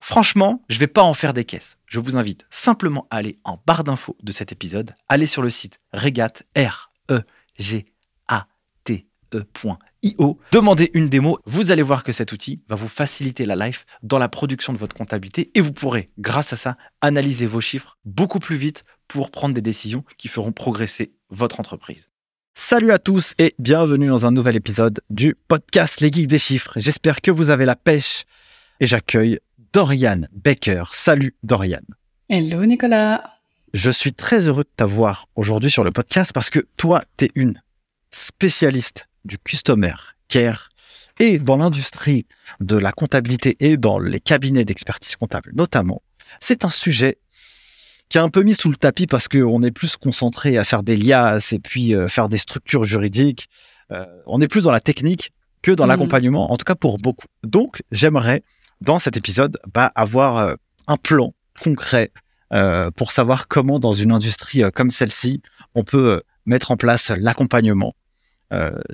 Franchement, je ne vais pas en faire des caisses. Je vous invite simplement à aller en barre d'infos de cet épisode, aller sur le site regat r e g a e.io, demandez une démo, vous allez voir que cet outil va vous faciliter la life dans la production de votre comptabilité et vous pourrez grâce à ça analyser vos chiffres beaucoup plus vite pour prendre des décisions qui feront progresser votre entreprise. Salut à tous et bienvenue dans un nouvel épisode du podcast Les Geeks des chiffres. J'espère que vous avez la pêche et j'accueille Dorian Baker. Salut Dorian. Hello Nicolas. Je suis très heureux de t'avoir aujourd'hui sur le podcast parce que toi, tu es une spécialiste du customer care et dans l'industrie de la comptabilité et dans les cabinets d'expertise comptable notamment. C'est un sujet qui est un peu mis sous le tapis parce qu'on est plus concentré à faire des liasses et puis euh, faire des structures juridiques. Euh, on est plus dans la technique que dans mmh. l'accompagnement, en tout cas pour beaucoup. Donc, j'aimerais dans cet épisode, bah, avoir euh, un plan concret euh, pour savoir comment, dans une industrie euh, comme celle-ci, on peut mettre en place l'accompagnement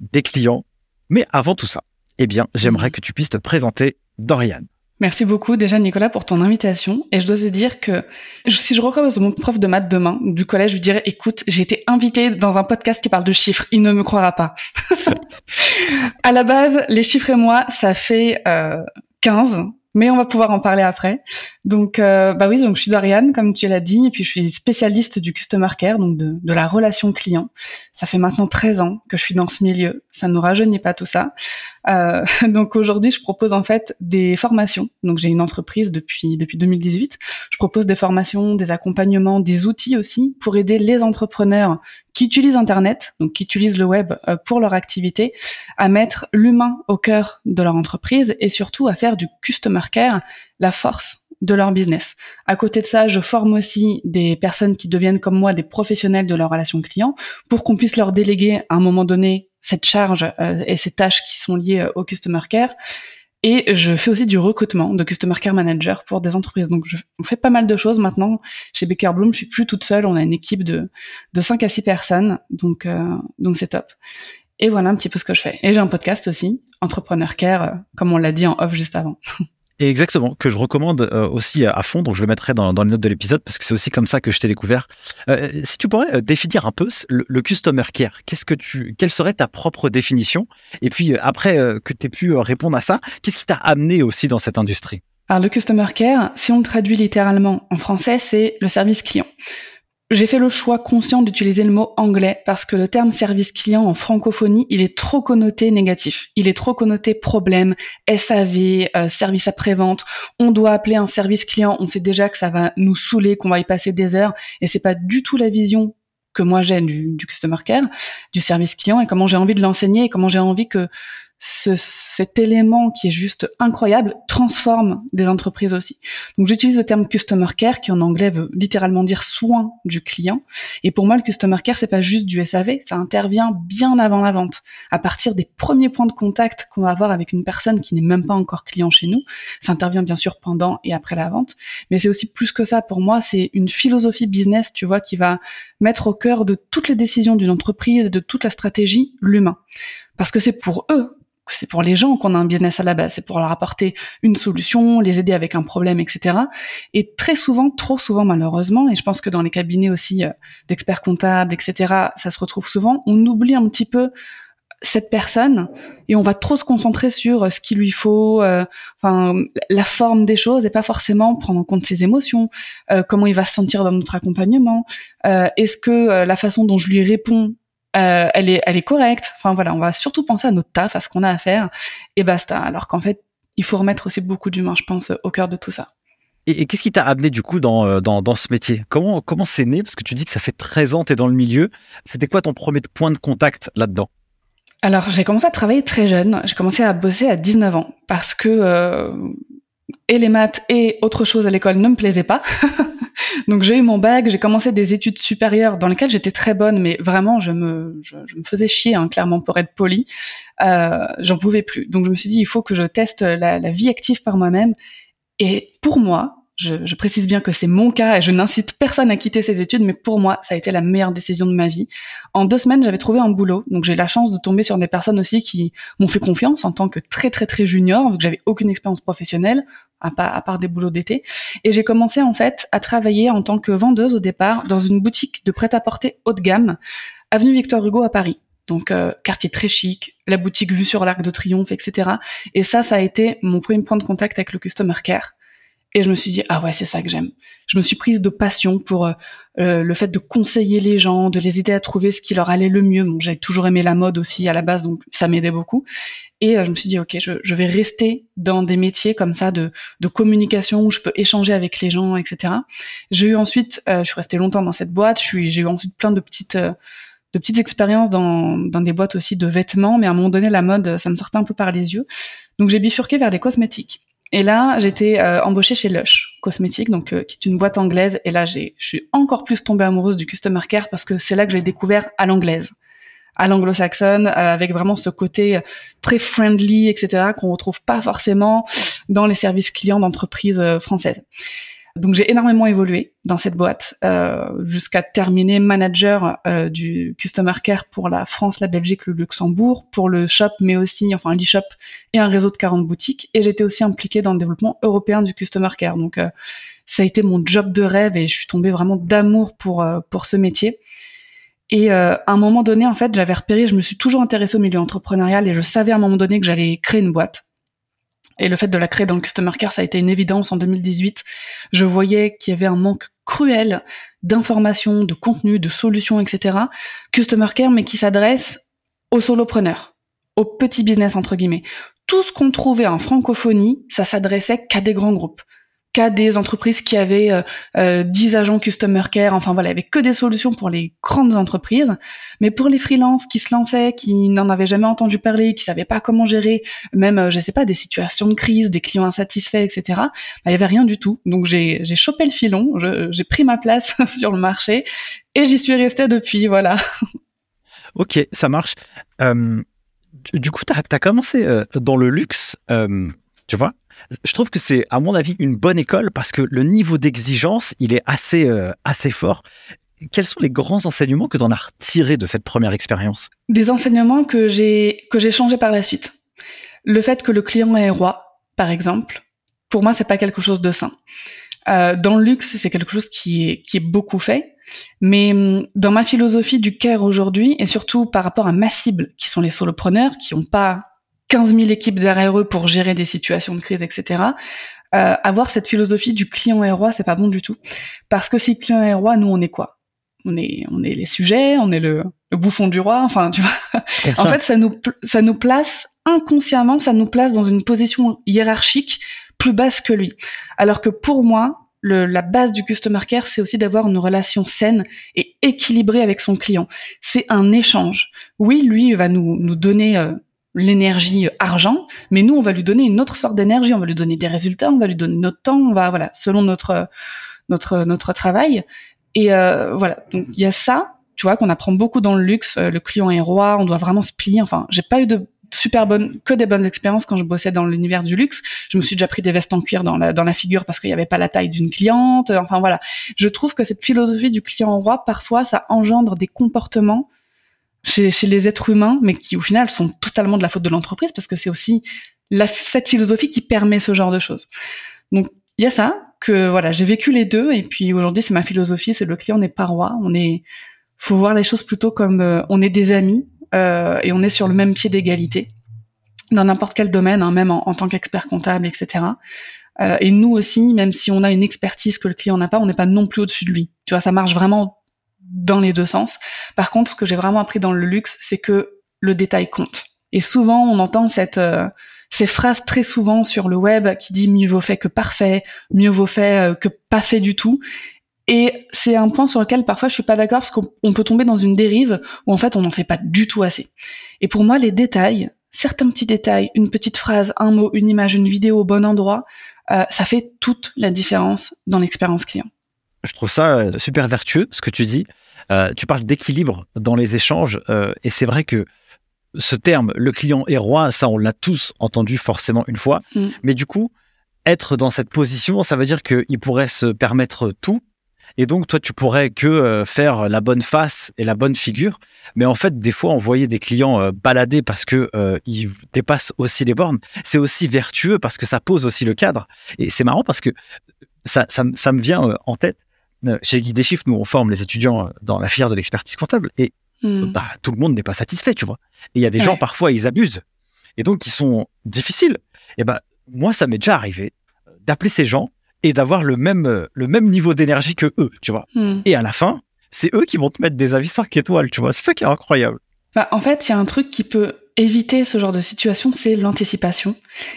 des clients. Mais avant tout ça, eh bien, j'aimerais mhm. que tu puisses te présenter, Dorian. Merci beaucoup déjà Nicolas pour ton invitation et je dois te dire que si je recommence mon prof de maths demain du collège, je lui dirais écoute, j'ai été invité dans un podcast qui parle de chiffres, il ne me croira pas. à la base, les chiffres et moi, ça fait euh, 15, mais on va pouvoir en parler après. Donc, euh, bah oui, donc je suis Doriane, comme tu l'as dit, et puis je suis spécialiste du customer care, donc de, de, la relation client. Ça fait maintenant 13 ans que je suis dans ce milieu. Ça ne nous rajeunit pas tout ça. Euh, donc aujourd'hui, je propose en fait des formations. Donc j'ai une entreprise depuis depuis 2018. Je propose des formations, des accompagnements, des outils aussi pour aider les entrepreneurs qui utilisent Internet, donc qui utilisent le web euh, pour leur activité, à mettre l'humain au cœur de leur entreprise et surtout à faire du customer care la force de leur business. À côté de ça, je forme aussi des personnes qui deviennent comme moi des professionnels de leur relation client pour qu'on puisse leur déléguer à un moment donné cette charge euh, et ces tâches qui sont liées euh, au customer care. Et je fais aussi du recrutement de customer care manager pour des entreprises. Donc, je, on fait pas mal de choses maintenant. Chez Baker Bloom, je suis plus toute seule. On a une équipe de, de 5 à 6 personnes. Donc, euh, donc c'est top. Et voilà un petit peu ce que je fais. Et j'ai un podcast aussi, Entrepreneur Care, comme on l'a dit en off juste avant. exactement, que je recommande euh, aussi à fond, donc je le mettrai dans, les notes de l'épisode parce que c'est aussi comme ça que je t'ai découvert. Euh, si tu pourrais euh, définir un peu le, customer care, qu'est-ce que tu, quelle serait ta propre définition? Et puis après que tu aies pu répondre à ça, qu'est-ce qui t'a amené aussi dans cette industrie? Alors le customer care, si on le traduit littéralement en français, c'est le service client. J'ai fait le choix conscient d'utiliser le mot anglais parce que le terme service client en francophonie, il est trop connoté négatif. Il est trop connoté problème, SAV, euh, service après-vente. On doit appeler un service client, on sait déjà que ça va nous saouler, qu'on va y passer des heures et c'est pas du tout la vision que moi j'ai du, du customer care, du service client et comment j'ai envie de l'enseigner et comment j'ai envie que ce, cet élément qui est juste incroyable transforme des entreprises aussi. Donc j'utilise le terme customer care qui en anglais veut littéralement dire soin du client. Et pour moi, le customer care c'est pas juste du SAV, ça intervient bien avant la vente, à partir des premiers points de contact qu'on va avoir avec une personne qui n'est même pas encore client chez nous. Ça intervient bien sûr pendant et après la vente, mais c'est aussi plus que ça. Pour moi, c'est une philosophie business, tu vois, qui va mettre au cœur de toutes les décisions d'une entreprise et de toute la stratégie l'humain. Parce que c'est pour eux c'est pour les gens qu'on a un business à la base, c'est pour leur apporter une solution, les aider avec un problème, etc. Et très souvent, trop souvent malheureusement, et je pense que dans les cabinets aussi euh, d'experts comptables, etc., ça se retrouve souvent, on oublie un petit peu cette personne et on va trop se concentrer sur euh, ce qu'il lui faut, euh, enfin la forme des choses et pas forcément prendre en compte ses émotions, comment il va se sentir dans notre accompagnement, est-ce que la façon dont je lui réponds euh, elle est, elle est correcte. Enfin voilà, on va surtout penser à notre taf, à ce qu'on a à faire, et basta. Alors qu'en fait, il faut remettre aussi beaucoup d'humain, je pense, au cœur de tout ça. Et, qu'est-ce qui t'a amené du coup dans, euh, dans, dans ce métier? Comment comment c'est né? Parce que tu dis que ça fait 13 ans, tu es dans le milieu. C'était quoi ton premier point de contact là-dedans? Alors j'ai commencé à travailler très jeune, j'ai commencé à bosser à 19 ans parce que euh, et les maths et autre chose à l'école ne me plaisaient pas. Donc j'ai eu mon bac, j'ai commencé des études supérieures dans lesquelles j'étais très bonne, mais vraiment je me, je, me faisais chier, hein, clairement pour être poli. Euh, J'en pouvais plus. Donc je me suis dit il faut que je teste la vie active par moi-même. Et pour moi, je, je, précise bien que c'est mon cas et je n'incite personne à quitter ses études, mais pour moi, ça a été la meilleure décision de ma vie. En deux semaines, j'avais trouvé un boulot, donc j'ai la chance de tomber sur des personnes aussi qui m'ont fait confiance en tant que très très très junior, vu que j'avais aucune expérience professionnelle à part, des boulots d'été. Et j'ai commencé en fait à travailler en tant que vendeuse au départ dans une boutique de prêt-à-porter haut de gamme, avenue Victor Hugo à Paris. Donc euh, quartier très chic, la boutique vue sur l'Arc de Triomphe, etc. Et ça, ça a été mon premier point de contact avec le customer care. Et je me suis dit ah ouais c'est ça que j'aime. Je me suis prise de passion pour euh, euh, le fait de conseiller les gens, de les aider à trouver ce qui leur allait le mieux. Bon, j'avais toujours aimé la mode aussi à la base, donc ça m'aidait beaucoup. Et euh, je me suis dit ok, je, je, vais rester dans des métiers comme ça de, de communication où je peux échanger avec les gens, etc. J'ai eu ensuite, je suis restée longtemps dans cette boîte. J'ai eu ensuite plein de petites de petites expériences dans, dans des boîtes aussi de vêtements, mais à un moment donné, la mode, ça me sortait un peu par les yeux. Donc j'ai bifurqué vers les cosmétiques. Et là, j'étais euh, embauchée chez Lush Cosmétiques, donc euh, qui est une boîte anglaise. Et là, j'ai, je suis encore plus tombée amoureuse du customer care parce que c'est là que j'ai découvert à l'anglaise, à l'anglo-saxonne, euh, avec vraiment ce côté très friendly, etc., qu'on retrouve pas forcément dans les services clients d'entreprises françaises. Donc j'ai énormément évolué dans cette boîte euh, jusqu'à terminer manager euh, du customer care pour la France, la Belgique, le Luxembourg, pour le shop, mais aussi enfin l'e-shop et un réseau de 40 boutiques. Et j'étais aussi impliquée dans le développement européen du customer care. Donc euh, ça a été mon job de rêve et je suis tombée vraiment d'amour pour euh, pour ce métier. Et à un moment donné, en fait, j'avais repéré, je me suis toujours intéressée au milieu entrepreneurial et je savais à un moment donné que j'allais créer une boîte. Et le fait de la créer dans Customer Care, ça a été une évidence en 2018. Je voyais qu'il y avait un manque cruel d'informations, de contenu, de solutions, etc. Customer Care, mais qui s'adresse aux solopreneurs, aux petits business, entre guillemets. Tout ce qu'on trouvait en francophonie, ça s'adressait qu'à des grands groupes qu'à des entreprises qui avaient euh, euh, 10 agents customer care, enfin voilà, il avait que des solutions pour les grandes entreprises, mais pour les freelances qui se lançaient, qui n'en avaient jamais entendu parler, qui savaient pas comment gérer, même euh, je sais pas des situations de crise, des clients insatisfaits, etc. Bah, il y avait rien du tout. Donc j'ai chopé le filon, j'ai pris ma place sur le marché et j'y suis restée depuis, voilà. Ok, ça marche. Euh, du coup, tu as, commencé euh, dans le luxe, euh, tu vois je trouve que c'est, à mon avis, une bonne école parce que le niveau d'exigence, il est assez, euh, assez fort. Quels sont les grands enseignements que tu en as retirés de cette première expérience? Des enseignements que j'ai que j'ai changés par la suite. Le fait que le client est roi, par exemple, pour moi, c'est pas quelque chose de sain. Euh, dans le luxe, c'est quelque chose qui est, qui est beaucoup fait. Mais hum, dans ma philosophie du care aujourd'hui, et surtout par rapport à ma cible, qui sont les solopreneurs, qui n'ont pas 15 000 équipes derrière eux pour gérer des situations de crise, etc. Euh, avoir cette philosophie du client est roi, c'est pas bon du tout. Parce que si le client est roi, nous on est quoi? On est on est les sujets, on est le, bouffon du roi. Enfin, tu vois. en fait, ça nous ça nous place inconsciemment, ça nous place dans une position hiérarchique plus basse que lui. Alors que pour moi, le, la base du customer care, c'est aussi d'avoir une relation saine et équilibrée avec son client. C'est un échange. Oui, lui va nous, nous donner euh, l'énergie argent, mais nous, on va lui donner une autre sorte d'énergie, on va lui donner des résultats, on va lui donner notre temps, on va, voilà, selon notre, notre, notre travail. Et euh, voilà, donc il y a ça, tu vois, qu'on apprend beaucoup dans le luxe. Euh, le client est roi, on doit vraiment se plier. Enfin, j'ai pas eu de super bonnes, que des bonnes expériences quand je bossais dans l'univers du luxe. Je me suis déjà pris des vestes en cuir dans la, dans la figure parce qu'il n'y avait pas la taille d'une cliente. Enfin voilà, je trouve que cette philosophie du client roi, parfois, ça engendre des comportements chez, chez les êtres humains, mais qui au final sont totalement de la faute de l'entreprise parce que c'est aussi la, cette philosophie qui permet ce genre de choses. Donc il y a ça que voilà, j'ai vécu les deux et puis aujourd'hui c'est ma philosophie, c'est le client n'est pas roi, on est faut voir les choses plutôt comme euh, on est des amis euh, et on est sur le même pied d'égalité dans n'importe quel domaine, hein, même en, en tant qu'expert comptable, etc. Euh, et nous aussi, même si on a une expertise que le client n'a pas, on n'est pas non plus au-dessus de lui. Tu vois, ça marche vraiment dans les deux sens. Par contre, ce que j'ai vraiment appris dans le luxe, c'est que le détail compte. Et souvent, on entend cette euh, ces phrases très souvent sur le web qui dit mieux vaut fait que parfait, mieux vaut fait euh, que pas fait du tout. Et c'est un point sur lequel parfois je suis pas d'accord parce qu'on peut tomber dans une dérive où en fait on n'en fait pas du tout assez. Et pour moi, les détails, certains petits détails, une petite phrase, un mot, une image, une vidéo au bon endroit, euh, ça fait toute la différence dans l'expérience client. Je trouve ça super vertueux ce que tu dis. Euh, tu parles d'équilibre dans les échanges euh, et c'est vrai que ce terme, le client est roi, ça on l'a tous entendu forcément une fois, mm. mais du coup, être dans cette position, ça veut dire qu'il pourrait se permettre tout. Et donc, toi, tu pourrais que euh, faire la bonne face et la bonne figure. Mais en fait, des fois, envoyer des clients balader parce que ils dépassent aussi les bornes, c'est aussi vertueux parce que ça pose aussi le cadre. Et c'est marrant parce que ça, ça, ça me vient en tête euh, chez Guy des Chiffres, nous, on forme les étudiants euh, dans la filière de l'expertise comptable et hmm. bah, tout le monde n'est pas satisfait, tu vois. Et il y a des gens, parfois, ils abusent. Et donc, ils sont difficiles. Et ben, moi, ça m'est déjà arrivé euh, d'appeler ces gens et d'avoir le même, le même niveau d'énergie que eux, tu vois. Hmm. Et à la fin, c'est eux qui vont te mettre des avis 5 étoiles, tu vois. C'est ça qui est incroyable. Bah, en fait, il y a un truc qui peut éviter ce genre de situation, c'est l'anticipation.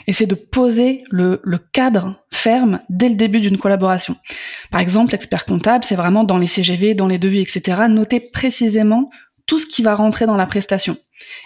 Et c'est de poser le, le, cadre ferme dès le début d'une collaboration. Par exemple, l'expert comptable, c'est vraiment dans les CGV, dans les devis, etc., noter précisément tout ce qui va rentrer dans la prestation.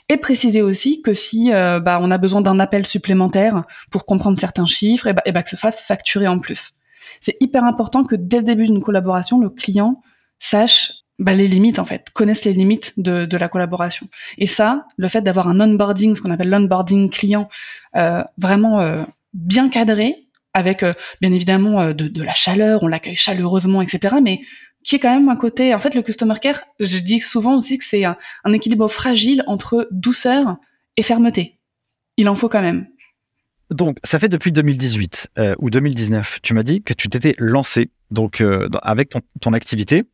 Et préciser aussi que si euh, bah, on a besoin d'un appel supplémentaire pour comprendre certains chiffres, et bah, bah que ce soit facturé en plus. C'est hyper important que dès le début d'une collaboration, le client sache bah, les limites en fait, connaissent les limites de, de la collaboration. Et ça, le fait d'avoir un onboarding, ce qu'on appelle l'onboarding client, euh, vraiment euh, bien cadré, avec euh, bien évidemment euh, de, de, la chaleur, on l'accueille chaleureusement, etc. Mais qui est quand même un côté, en fait, le customer care, je dis souvent aussi que c'est un, un équilibre fragile entre douceur et fermeté. Il en faut quand même. Donc, ça fait depuis 2018 euh, ou 2019, tu m'as dit que tu t'étais lancé donc avec ton, ton activité.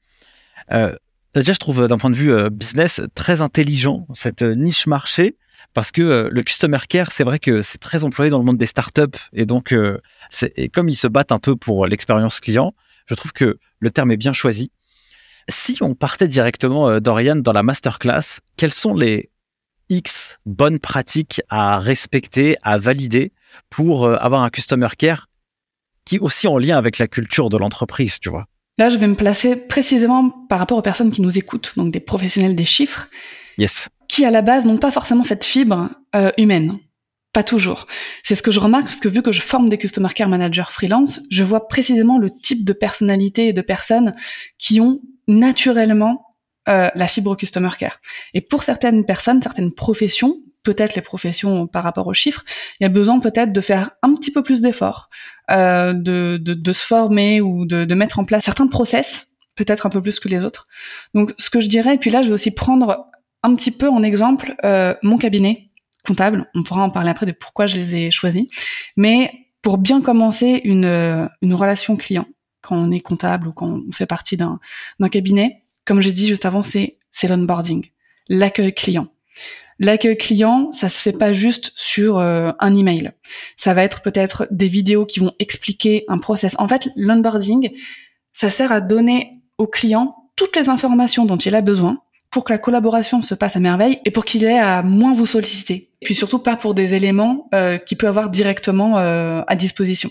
Euh, déjà, je trouve d'un point de vue euh, business très intelligent cette euh, niche marché parce que le customer care, c'est vrai que c'est très employé dans le monde des startups et donc et comme ils se battent un peu pour l'expérience client, je trouve que le terme est bien choisi. Si on partait directement, Dorian, dans la masterclass, quelles sont les X bonnes pratiques à respecter, à valider pour avoir un customer care qui est aussi en lien avec la culture de l'entreprise, tu vois? Là, je vais me placer précisément par rapport aux personnes qui nous écoutent, donc des professionnels des chiffres, yes. qui à la base n'ont pas forcément cette fibre euh, humaine. Pas toujours. C'est ce que je remarque parce que vu que je forme des customer care managers freelance, je vois précisément le type de personnalité et de personnes qui ont naturellement euh, la fibre customer care. Et pour certaines personnes, certaines professions, peut-être les professions par rapport aux chiffres, il y a besoin peut-être de faire un petit peu plus d'efforts, euh, de, de, de, se former ou de, de mettre en place certains process, peut-être un peu plus que les autres. Donc ce que je dirais, et puis là je vais aussi prendre un petit peu en exemple euh, mon cabinet comptable, on pourra en parler après de pourquoi je les ai choisis, mais pour bien commencer une, une relation client, quand on est comptable ou quand on fait partie d'un cabinet, comme j'ai dit juste avant, c'est l'onboarding, l'accueil client. L'accueil client, ça se fait pas juste sur euh, un email. Ça va être peut-être des vidéos qui vont expliquer un process. En fait, l'onboarding, ça sert à donner au client toutes les informations dont il a besoin pour que la collaboration se passe à merveille et pour qu'il ait à moins vous solliciter. Et puis surtout pas pour des éléments euh, qu'il peut avoir directement euh, à disposition.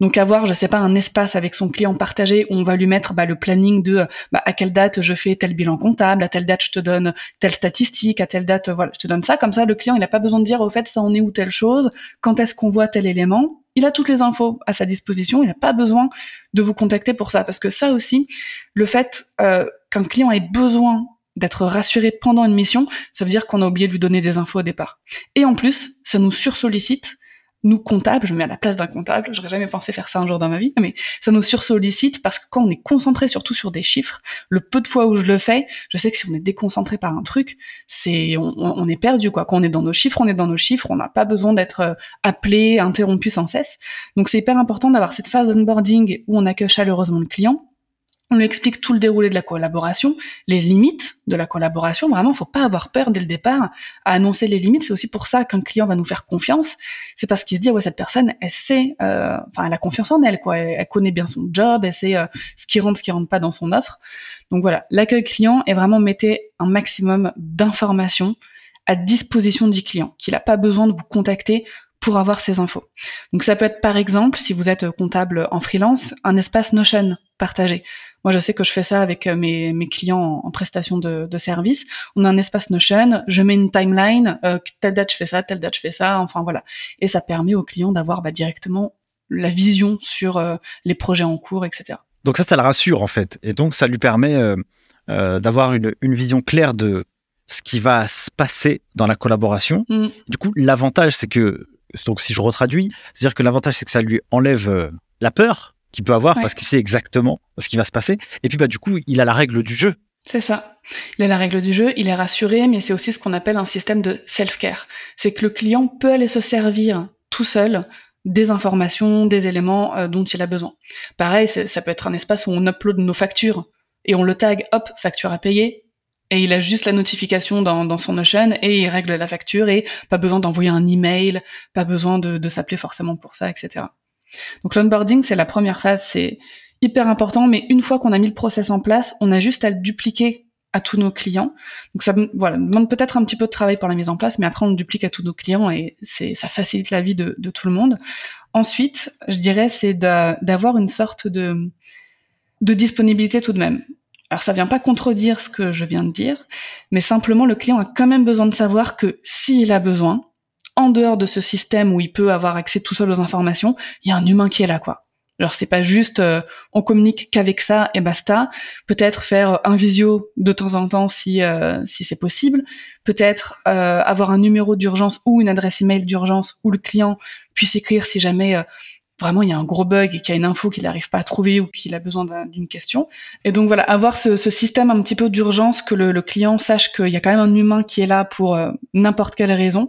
Donc avoir, je sais pas, un espace avec son client partagé où on va lui mettre bah, le planning de bah, à quelle date je fais tel bilan comptable, à telle date je te donne telle statistique, à telle date voilà, je te donne ça. Comme ça, le client il n'a pas besoin de dire au fait ça en est où telle chose, quand est-ce qu'on voit tel élément. Il a toutes les infos à sa disposition. Il n'a pas besoin de vous contacter pour ça parce que ça aussi, le fait euh, qu'un client ait besoin d'être rassuré pendant une mission, ça veut dire qu'on a oublié de lui donner des infos au départ. Et en plus, ça nous sursollicite, nous comptables, je me mets à la place d'un comptable, j'aurais jamais pensé faire ça un jour dans ma vie, mais ça nous sursollicite parce que quand on est concentré surtout sur des chiffres, le peu de fois où je le fais, je sais que si on est déconcentré par un truc, c'est on, est perdu quoi. Quand on est dans nos chiffres, on est dans nos chiffres, on n'a pas besoin d'être euh, appelé, interrompu sans cesse. Donc c'est hyper important d'avoir cette phase d'onboarding où on accueille chaleureusement le client, on lui explique tout le déroulé de la collaboration, les limites de la collaboration. Vraiment, faut pas avoir peur dès le départ à annoncer les limites. C'est aussi pour ça qu'un client va nous faire confiance. C'est parce qu'il se dit ouais cette personne, elle sait, euh, enfin elle a confiance en elle quoi. Elle, connaît bien son job, elle sait euh, ce qui rentre, ce qui rentre pas dans son offre. Donc voilà, l'accueil client est vraiment mettez un maximum d'informations à disposition du client, qu'il n'a pas besoin de vous contacter pour avoir ces infos. Donc ça peut être par exemple, si vous êtes comptable en freelance, un espace Notion partagé. Moi, je sais que je fais ça avec euh, mes, mes clients en, prestation de, de service. On a un espace Notion, je mets une timeline, euh, telle date je fais ça, telle date je fais ça, enfin voilà. Et ça permet aux clients d'avoir bah, directement la vision sur euh, les projets en cours, etc. Donc ça, ça le rassure en fait. Et donc ça lui permet d'avoir une, une vision claire de ce qui va se passer dans la collaboration. Mm. Du coup, l'avantage, c'est que, donc si je retraduis, c'est-à-dire que l'avantage, c'est que ça lui enlève la peur qu'il peut avoir parce qu'il sait exactement ce qui va se passer. Et puis, bah, du coup, il a la règle du jeu. C'est ça. Il a la règle du jeu, il est rassuré, mais c'est aussi ce qu'on appelle un système de self-care. C'est que le client peut aller se servir tout seul des informations, des éléments euh, dont il a besoin. Pareil, ça peut être un espace où on upload nos factures et on le tag, hop, facture à payer, et il a juste la notification dans, dans son Notion et il règle la facture et pas besoin d'envoyer un email, pas besoin de, de s'appeler forcément pour ça, etc. Donc l'onboarding, c'est la première phase, c'est hyper important, mais une fois qu'on a mis le process en place, on a juste à le dupliquer à tous nos clients. Donc ça voilà, demande peut-être un petit peu de travail pour la mise en place, mais après on le duplique à tous nos clients et c'est ça facilite la vie de, de tout le monde. Ensuite, je dirais, c'est d'avoir une sorte de, de disponibilité tout de même. Alors ça vient pas contredire ce que je viens de dire, mais simplement le client a quand même besoin de savoir que s'il a besoin, en dehors de ce système où il peut avoir accès tout seul aux informations, il y a un humain qui est là, quoi. Alors c'est pas juste euh, on communique qu'avec ça et basta. Peut-être faire un visio de temps en temps si euh, si c'est possible. Peut-être euh, avoir un numéro d'urgence ou une adresse email d'urgence où le client puisse écrire si jamais vraiment il y a un gros bug et qu'il y a une info qu'il n'arrive pas à trouver ou qu'il a besoin d'une question. Et donc voilà, avoir ce, système un petit peu d'urgence que le, le, client sache qu'il y a quand même un humain qui est là pour n'importe quelle raison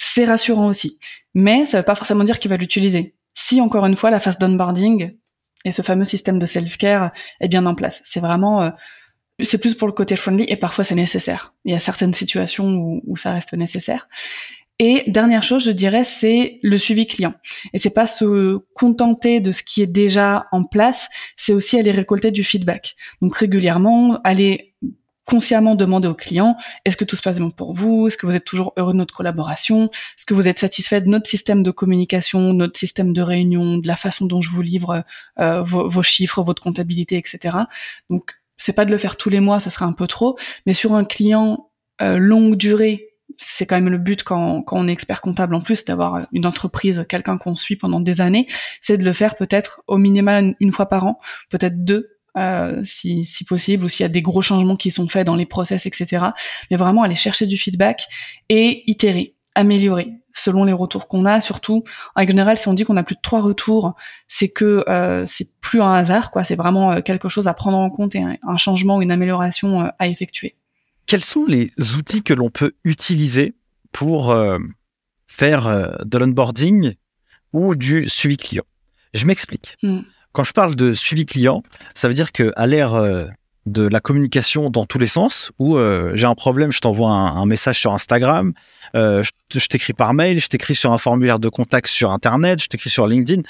c'est rassurant aussi. Mais ça ne veut pas forcément dire qu'il va l'utiliser. Si, encore une fois, la phase d'onboarding et ce fameux système de self-care est bien en place. C'est vraiment... Euh, c'est plus pour le côté friendly et parfois c'est nécessaire. Il y a certaines situations où, où ça reste nécessaire. Et dernière chose, je dirais, c'est le suivi client. Et c'est pas se contenter de ce qui est déjà en place, c'est aussi aller récolter du feedback. Donc régulièrement, aller consciemment demander au client est-ce que tout se passe bien pour vous? Est-ce que vous êtes toujours heureux de notre collaboration? Est-ce que vous êtes satisfait de notre système de communication, notre système de réunion, de la façon dont je vous livre euh, vos, chiffres, votre comptabilité, etc. Donc c'est pas de le faire tous les mois, ce serait un peu trop, mais sur un client euh, longue durée c'est quand même le but quand, quand on est expert comptable en plus d'avoir une entreprise, quelqu'un qu'on suit pendant des années, c'est de le faire peut-être au minimum une fois par an, peut-être deux euh, si, si, possible, ou s'il y a des gros changements qui sont faits dans les process, etc. Mais vraiment aller chercher du feedback et itérer, améliorer selon les retours qu'on a. Surtout, en général, si on dit qu'on a plus de trois retours, c'est que euh, c'est plus un hasard, quoi. C'est vraiment euh, quelque chose à prendre en compte et un, changement ou une amélioration euh, à effectuer. Quels sont les outils que l'on peut utiliser pour faire de l'onboarding ou du suivi client? Je m'explique. Hmm. Quand je parle de suivi client, ça veut dire qu'à l'ère euh, de la communication dans tous les sens, où euh, j'ai un problème, je t'envoie un, message sur Instagram, euh, je, t'écris par mail, je t'écris sur un formulaire de contact sur Internet, je t'écris sur LinkedIn.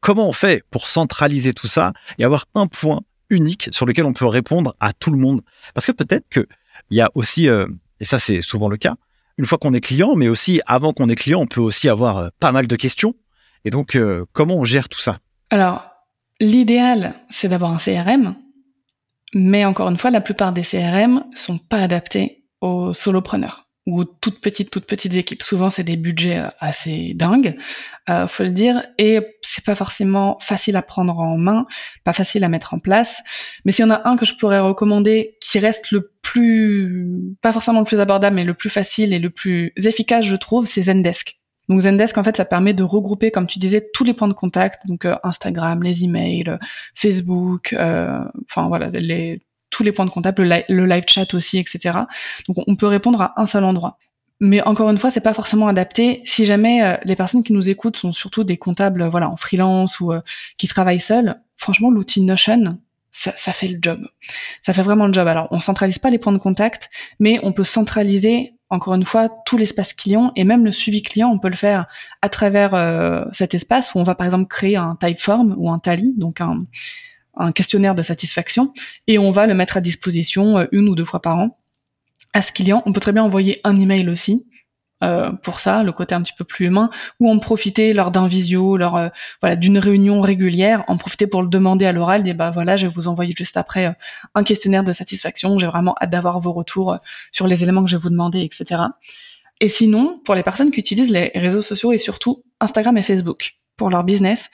comment on fait pour centraliser tout ça et avoir un point unique sur lequel on peut répondre à tout le monde. Parce que peut-être qu'il y a aussi, euh, et ça c'est souvent le cas, une fois qu'on est client, mais aussi avant qu'on est client, on peut aussi avoir euh, pas mal de questions. Et donc, euh, comment on gère tout ça? Alors, l'idéal, c'est d'avoir un CRM, mais encore une fois, la plupart des CRM sont pas adaptés aux solopreneurs ou toutes petites toutes petites équipes. Souvent, c'est des budgets euh, assez dingues, euh, faut le dire, et c'est pas forcément facile à prendre en main, pas facile à mettre en place. Mais s'il y en a un que je pourrais recommander, qui reste le plus, pas forcément le plus abordable, mais le plus facile et le plus efficace, je trouve, c'est Zendesk. Donc Zendesk, en fait, ça permet de regrouper, comme tu disais, tous les points de contact, donc euh, Instagram, les emails, Facebook, euh, enfin voilà, les tous les points de contact, le, live chat aussi, etc. Donc on peut répondre à un seul endroit. Mais encore une fois, c'est pas forcément adapté. Si jamais euh, les personnes qui nous écoutent sont surtout des comptables, voilà, en freelance ou euh, qui travaillent seuls, franchement, l'outil Notion, ça, ça, fait le job. Ça fait vraiment le job. Alors, on centralise pas les points de contact, mais on peut centraliser encore une fois tout l'espace client et même le suivi client. On peut le faire à travers euh, cet espace où on va par exemple créer un typeform ou un tally, donc un un questionnaire de satisfaction et on va le mettre à disposition euh, une ou deux fois par an à ce client. On peut très bien envoyer un email aussi euh, pour ça, le côté un petit peu plus humain, ou en profiter lors d'un visio, euh, d'une réunion régulière, en profiter pour le demander à l'oral, dire bah voilà, je vais vous envoyer juste après un questionnaire de satisfaction. J'ai vraiment hâte d'avoir vos retours sur les éléments que je vais vous demander, etc. Et sinon, pour les personnes qui utilisent les réseaux sociaux et surtout Instagram et Facebook pour leur business,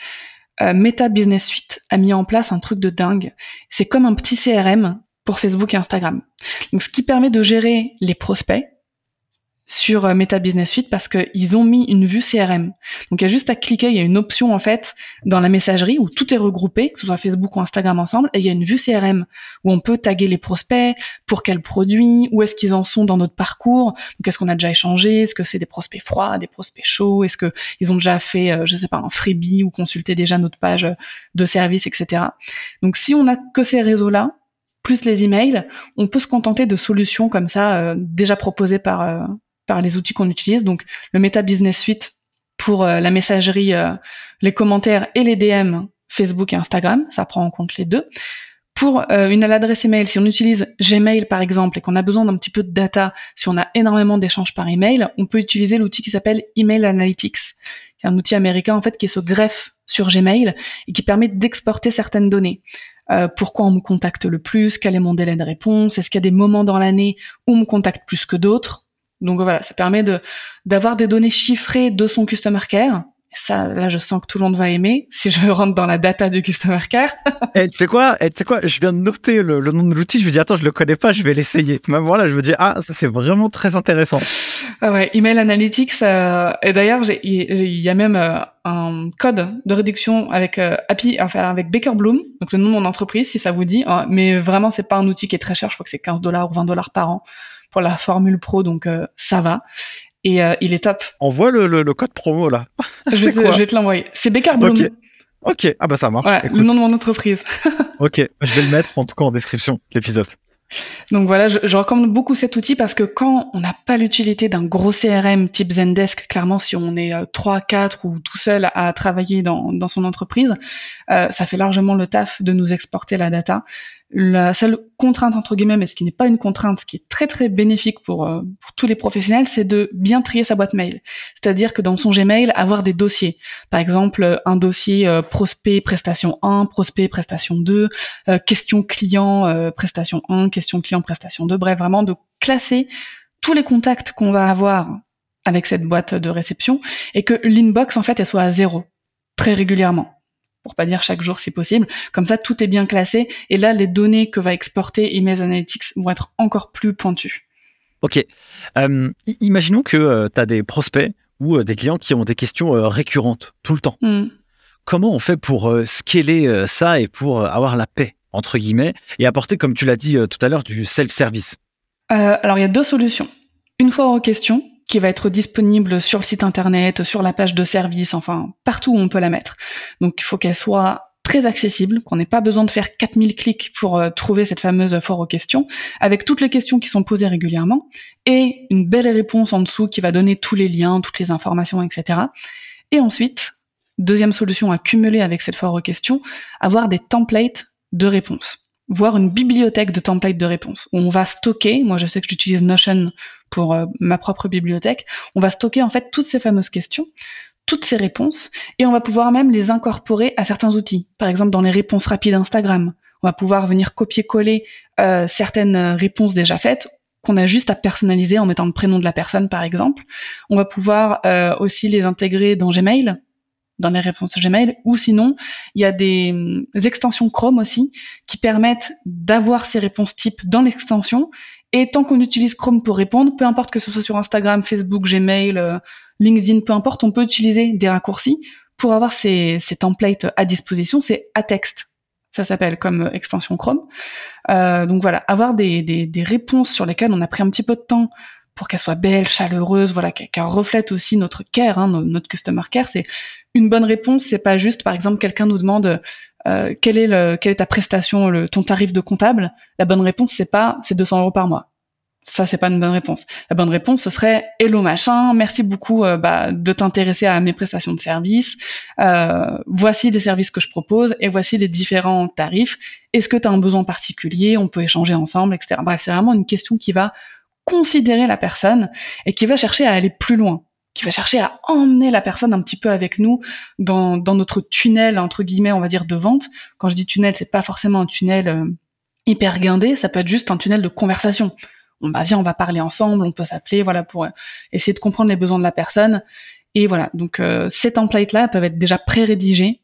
euh, Meta Business Suite a mis en place un truc de dingue. C'est comme un petit CRM pour Facebook et Instagram. Donc, ce qui permet de gérer les prospects, sur euh, Meta Business Suite parce qu'ils ont mis une vue CRM. Donc il y a juste à cliquer, il y a une option en fait dans la messagerie où tout est regroupé, que ce soit Facebook ou Instagram ensemble, et il y a une vue CRM où on peut taguer les prospects, pour quels produits, où est-ce qu'ils en sont dans notre parcours, donc est-ce qu'on a déjà échangé, est-ce que c'est des prospects froids, des prospects chauds, est-ce que ils ont déjà fait, euh, je sais pas, un freebie ou consulté déjà notre page de service, etc. Donc si on a que ces réseaux-là, plus les emails, on peut se contenter de solutions comme ça euh, déjà proposées par par les outils qu'on utilise. Donc le Meta Business Suite pour euh, la messagerie, euh, les commentaires et les DM Facebook et Instagram, ça prend en compte les deux. Pour euh, une adresse email, si on utilise Gmail par exemple et qu'on a besoin d'un petit peu de data, si on a énormément d'échanges par email, on peut utiliser l'outil qui s'appelle Email Analytics, qui un outil américain en fait qui se greffe sur Gmail et qui permet d'exporter certaines données. pourquoi on me contacte le plus, quel est mon délai de réponse, est-ce qu'il y a des moments dans l'année où on me contacte plus que d'autres, donc voilà, ça permet de d'avoir des données chiffrées de son customer care. Ça, là, je sens que tout le monde va aimer si je rentre dans la data du customer care. Et tu sais quoi, et tu sais quoi, je viens de noter le, nom de l'outil. Je me dis attends, je le connais pas, je vais l'essayer. Même voilà, je me dis ah, ça c'est vraiment très intéressant. Ah ouais, email analytics. Euh, et d'ailleurs, il y a même euh, un code de réduction avec euh, API, enfin avec Baker Bloom, donc le nom de mon entreprise, si ça vous dit. Hein. mais vraiment, c'est pas un outil qui est très cher. Je crois que c'est 15 dollars ou 20 dollars par an pour la Formule Pro, donc euh, ça va. Et euh, il est top. On voit le, le, code promo là. je, vais te, je, vais te, l'envoyer. C'est Becker Bloom. Ok, ah bah ça marche. le nom de mon entreprise. ok, je vais le mettre en tout cas en description l'épisode. Donc voilà, je, je, recommande beaucoup cet outil parce que quand on n'a pas l'utilité d'un gros CRM type Zendesk, clairement si on est euh, 3, 4 ou tout seul à travailler dans, dans son entreprise, euh, ça fait largement le taf de nous exporter la data. La seule contrainte entre guillemets, mais ce qui n'est pas une contrainte, ce qui est très très bénéfique pour, euh, pour tous les professionnels, c'est de bien trier sa boîte mail. C'est-à-dire que dans son Gmail, avoir des dossiers. Par exemple, un dossier euh, prospect prestation 1, prospect prestation 2, euh, question client prestation 1, question client prestation 2. Bref, vraiment de classer tous les contacts qu'on va avoir avec cette boîte de réception et que l'inbox en fait elle soit à zéro très régulièrement pour pas dire chaque jour si possible. Comme ça, tout est bien classé. Et là, les données que va exporter Email Analytics vont être encore plus pointues. Ok. Euh, imaginons que euh, tu as des prospects ou euh, des clients qui ont des questions récurrentes tout le temps. Hmm. Comment on fait pour scaler ça et pour avoir la paix, entre guillemets, et apporter, comme tu l'as dit tout à l'heure, du self-service? Alors, il y a deux solutions. Une fois aux questions, qui va être disponible sur le site internet, sur la page de service, enfin partout où on peut la mettre. Donc il faut qu'elle soit très accessible, qu'on n'ait pas besoin de faire 4000 clics pour euh, trouver cette fameuse foire aux questions, avec toutes les questions qui sont posées régulièrement, et une belle réponse en dessous qui va donner tous les liens, toutes les informations, etc. Et ensuite, deuxième solution à cumuler avec cette foire aux questions, avoir des templates de réponses. voire une bibliothèque de templates de réponses où on va stocker, moi je sais que j'utilise Notion pour euh, ma propre bibliothèque, on va stocker en fait toutes ces fameuses questions, toutes ces réponses, et on va pouvoir même les incorporer à certains outils. Par exemple dans les réponses rapides Instagram, on va pouvoir venir copier-coller euh, certaines réponses déjà faites qu'on a juste à personnaliser en mettant le prénom de la personne par exemple. On va pouvoir euh, aussi les intégrer dans Gmail, dans les réponses Gmail, ou sinon il y a des, hum, extensions Chrome aussi qui permettent d'avoir ces réponses types dans l'extension. Et tant qu'on utilise Chrome pour répondre, peu importe que ce soit sur Instagram, Facebook, Gmail, euh, LinkedIn, peu importe, on peut utiliser des raccourcis pour avoir ces, ces templates à disposition. C'est à texte ça s'appelle comme extension Chrome. Euh, donc voilà, avoir des, des, des, réponses sur lesquelles on a pris un petit peu de temps pour qu'elles soient belles, chaleureuses, voilà, qu'elles reflètent aussi notre care, hein, notre customer care. C'est une bonne réponse, c'est pas juste, par exemple, quelqu'un nous demande euh, quelle est ta prestation, le, ton tarif de comptable? La bonne réponse, c'est pas, c'est 200 euros par mois ça c'est pas une bonne réponse. La bonne réponse ce serait hello machin, merci beaucoup euh, bah, de t'intéresser à mes prestations de services. Euh, voici des services que je propose et voici les différents tarifs. Est-ce que tu as un besoin particulier? On peut échanger ensemble, etc. Bref, c'est vraiment une question qui va considérer la personne et qui va chercher à aller plus loin, qui va chercher à emmener la personne un petit peu avec nous dans, dans notre tunnel entre guillemets, on va dire de vente. Quand je dis tunnel, c'est pas forcément un tunnel euh, hyper guindé, ça peut être juste un tunnel de conversation on bah viens, on va parler ensemble, on peut s'appeler, voilà, pour euh, essayer de comprendre les besoins de la personne. Et voilà, donc euh, ces templates-là peuvent être déjà pré-rédigés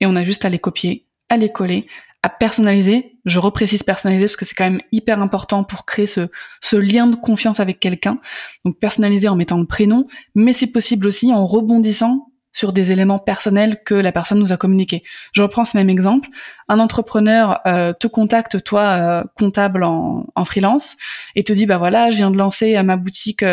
et on a juste à les copier, à les coller, à personnaliser. Je reprécise personnaliser parce que c'est quand même hyper important pour créer ce, lien de confiance avec quelqu'un. Donc personnaliser en mettant le prénom, mais c'est possible aussi en rebondissant sur des éléments personnels que la personne nous a communiqués. Je reprends ce même exemple. Un entrepreneur euh, te contacte, toi, euh, comptable en, en, freelance, et te dit, bah voilà, je viens de lancer à ma boutique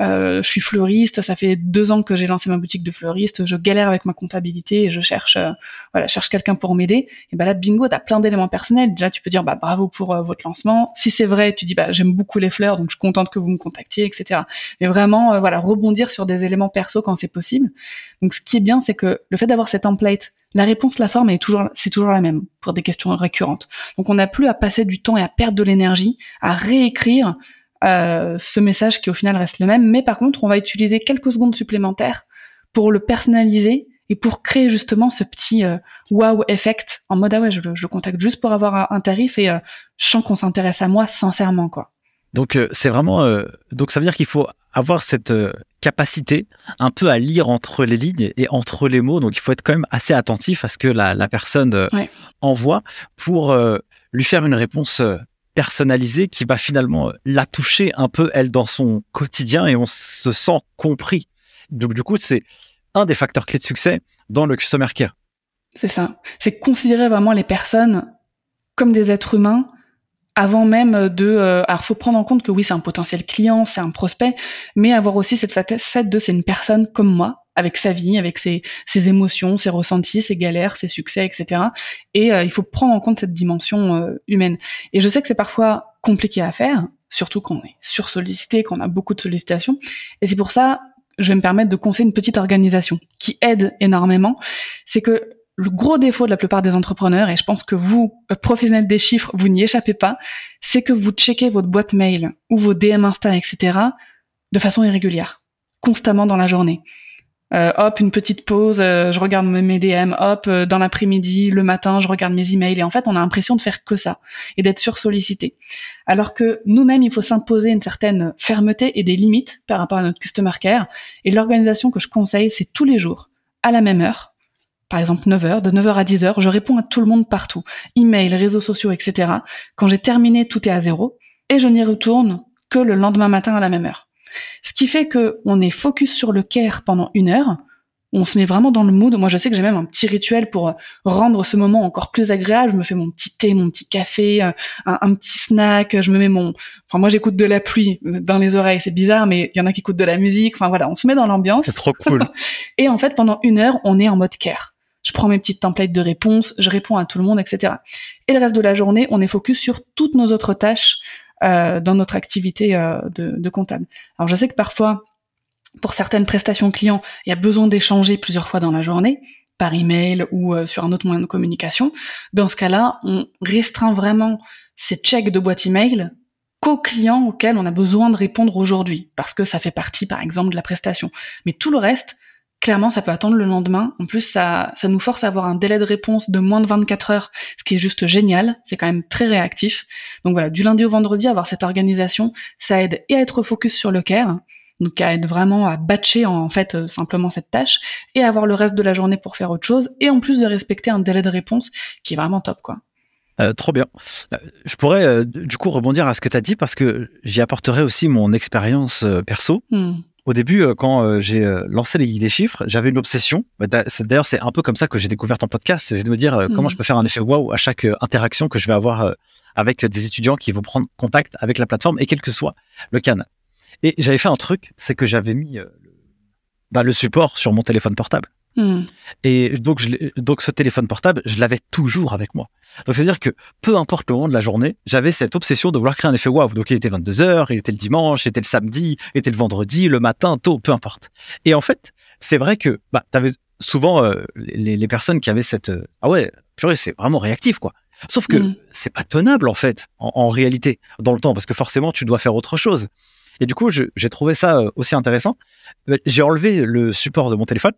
euh, euh, je suis fleuriste, ça fait deux ans que j'ai lancé ma boutique de fleuriste, je galère avec ma comptabilité et je cherche, euh, voilà, cherche quelqu'un pour m'aider. Et bah là, bingo, t'as plein d'éléments personnels. Déjà, tu peux dire bah bravo pour euh, votre lancement. Si c'est vrai, tu dis bah j'aime beaucoup les fleurs, donc je suis contente que vous me contactiez, etc. Mais vraiment, voilà, rebondir sur des éléments perso quand c'est possible. Donc ce qui est bien, c'est que le fait d'avoir cette template, la réponse, la forme est toujours, c'est toujours la même pour des questions récurrentes. Donc on n'a plus à passer du temps et à perdre de l'énergie à réécrire euh, ce message qui au final reste le même, mais par contre on va utiliser quelques secondes supplémentaires pour le personnaliser et pour créer justement ce petit euh, wow effect en mode ah ouais je le, contacte juste pour avoir un, tarif et euh, je sens qu'on s'intéresse à moi sincèrement quoi. Donc c'est vraiment donc ça veut dire qu'il faut avoir cette capacité un peu à lire entre les lignes et entre les mots. Donc il faut être quand même assez attentif à ce que la, la personne envoie pour lui faire une réponse personnalisée qui va finalement euh, la toucher un peu, elle, dans son quotidien et on se sent compris. Donc, du coup, c'est un des facteurs clés de succès dans le customer care. C'est ça. C'est considérer vraiment les personnes comme des êtres humains avant même de euh, alors faut prendre en compte que oui c'est un potentiel client c'est un prospect mais avoir aussi cette facette de c'est une personne comme moi avec sa vie, avec ses, ses, émotions, ses ressentis, ses galères, ses succès, etc. Et euh, il faut prendre en compte cette dimension euh, humaine. Et je sais que c'est parfois compliqué à faire, surtout quand on est sursollicité, qu'on a beaucoup de sollicitations. Et c'est pour ça, je vais me permettre de conseiller une petite organisation qui aide énormément. C'est que le gros défaut de la plupart des entrepreneurs, et je pense que vous, euh, professionnels des chiffres, vous n'y échappez pas, c'est que vous checkez votre boîte mail ou vos DM Insta, etc. de façon irrégulière, constamment dans la journée. Euh, hop, une petite pause, euh, je regarde mes DM, hop, euh, dans l'après-midi, le matin, je regarde mes emails. Et en fait, on a l'impression de faire que ça et d'être sursollicité. Alors que nous-mêmes, il faut s'imposer une certaine fermeté et des limites par rapport à notre customer care. Et l'organisation que je conseille, c'est tous les jours, à la même heure, par exemple 9h, de 9h à 10h, je réponds à tout le monde partout. Email, réseaux sociaux, etc. Quand j'ai terminé, tout est à zéro. Et je n'y retourne que le lendemain matin à la même heure. Ce qui fait que on est focus sur le care pendant une heure. On se met vraiment dans le mood. Moi, je sais que j'ai même un petit rituel pour euh, rendre ce moment encore plus agréable. Je me fais mon petit thé, mon petit café, euh, un, petit snack. Je me mets mon, enfin, moi, j'écoute de la pluie dans les oreilles. C'est bizarre, mais il y en a qui écoutent de la musique. Enfin, voilà, on se met dans l'ambiance. C'est trop cool. Et en fait, pendant une heure, on est en mode care. Je prends mes petites templates de réponses, je réponds à tout le monde, etc. Et le reste de la journée, on est focus sur toutes nos autres tâches dans notre activité euh, de, de, comptable. Alors je sais que parfois, pour certaines prestations clients, il y a besoin d'échanger plusieurs fois dans la journée. par email ou euh, sur un autre moyen de communication. Dans ce cas-là, on restreint vraiment ces checks de boîte email qu'aux clients auxquels on a besoin de répondre aujourd'hui, parce que ça fait partie, par exemple, de la prestation. Mais tout le reste, clairement, ça peut attendre le lendemain. En plus, ça, ça nous force à avoir un délai de réponse de moins de 24 heures, ce qui est juste génial. C'est quand même très réactif. Donc voilà, du lundi au vendredi, avoir cette organisation, ça aide et à être focus sur le care, donc à être vraiment à batcher en, fait euh, simplement cette tâche et avoir le reste de la journée pour faire autre chose et en plus de respecter un délai de réponse qui est vraiment top quoi. Euh, trop bien. Euh, je pourrais du coup rebondir à ce que tu as dit parce que j'y apporterai aussi mon expérience perso. Hmm. Au début, quand j'ai lancé les guides des chiffres, j'avais une obsession. Bah, d'ailleurs, c'est un peu comme ça que j'ai découvert ton podcast, c'est de me dire comment hmm. je peux faire un effet waouh à chaque interaction que je vais avoir avec des étudiants qui vont prendre contact avec la plateforme et quel que soit le canal. Et j'avais fait un truc, c'est que j'avais mis euh, bah, le support sur mon téléphone portable. Hmm. Et donc, je, donc ce téléphone portable, je l'avais toujours avec moi. Donc c'est-à-dire que peu importe le moment de la journée, j'avais cette obsession de vouloir créer un effet waouh. Donc il était 22h, il était le dimanche, il était le samedi, il était le vendredi, le matin, tôt, peu importe. Et en fait, c'est vrai que bah, tu avais souvent euh, les, les, personnes qui avaient cette... Euh, ah ouais, purée, c'est vraiment réactif, quoi. Sauf que hmm. c'est pas tenable, en fait, en, en réalité, dans le temps, parce que forcément, tu dois faire autre chose. Et du coup, j'ai trouvé ça euh, aussi intéressant. J'ai enlevé le support de mon téléphone.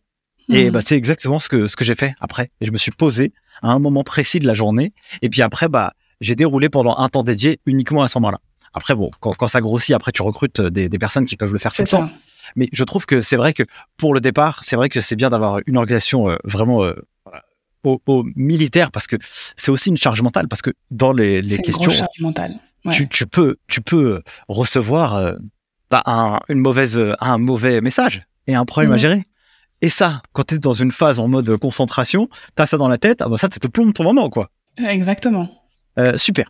Et mhm. bah, c'est exactement ce que, ce que j'ai fait après. Et je me suis posé à un moment précis de la journée. Et puis après, bah, j'ai déroulé pendant un temps dédié uniquement à ce moment-là. Après, bon, quand, quand, ça grossit, après, tu recrutes des, des personnes qui peuvent le faire tout le temps. Mais je trouve que c'est vrai que pour le départ, c'est vrai que c'est bien d'avoir une organisation euh, vraiment au, au, militaire parce que c'est aussi une charge mentale. Parce que dans les, les questions. Une charge mentale tu, peux, tu peux recevoir euh, bah, un, une mauvaise, un mauvais message et un problème à mhm. gérer. Et ça, quand tu es dans une phase en mode concentration, tu as ça dans la tête, ah bah ça, ça te plombe ton moment, quoi. Exactement. Euh, super.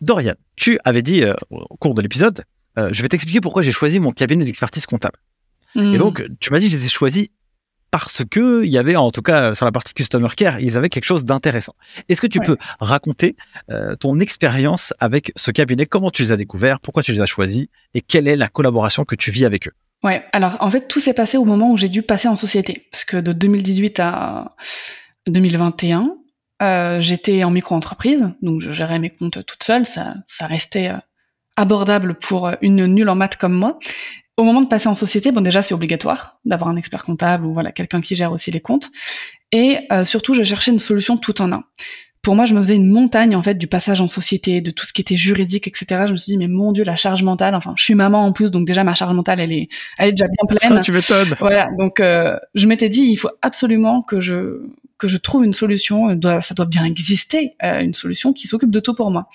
Dorian, tu avais dit euh, au cours de l'épisode, je vais t'expliquer pourquoi j'ai choisi mon cabinet d'expertise comptable. Et mhm. donc, tu m'as dit que je les ai choisis parce que il y avait en tout cas sur la partie customer care, ils avaient quelque chose d'intéressant. Est-ce que tu peux raconter euh, ton expérience avec ce cabinet? Comment tu les as découverts? Pourquoi tu les as choisis? Et quelle est la collaboration que tu vis avec eux? Ouais, alors en fait tout s'est passé au moment où j'ai dû passer en société, parce que de 2018 à 2021, euh, j'étais en micro-entreprise, donc je gérais mes comptes toute seule, ça, ça restait euh, abordable pour une nulle en maths comme moi. Au moment de passer en société, bon déjà c'est obligatoire d'avoir un expert comptable ou voilà quelqu'un qui gère aussi les comptes. Et euh, surtout, je cherchais une solution tout en un. Pour moi, je me faisais une montagne en fait du passage en société, de tout ce qui était juridique, etc. Je me suis dit mais mon dieu, la charge mentale. Enfin, je suis maman en plus, donc déjà ma charge mentale, elle est, elle est déjà bien pleine. Ah, tu m'étonnes. Voilà, donc euh, je m'étais dit il faut absolument que je que je trouve une solution. Ça doit bien exister, euh, une solution qui s'occupe de tout pour moi.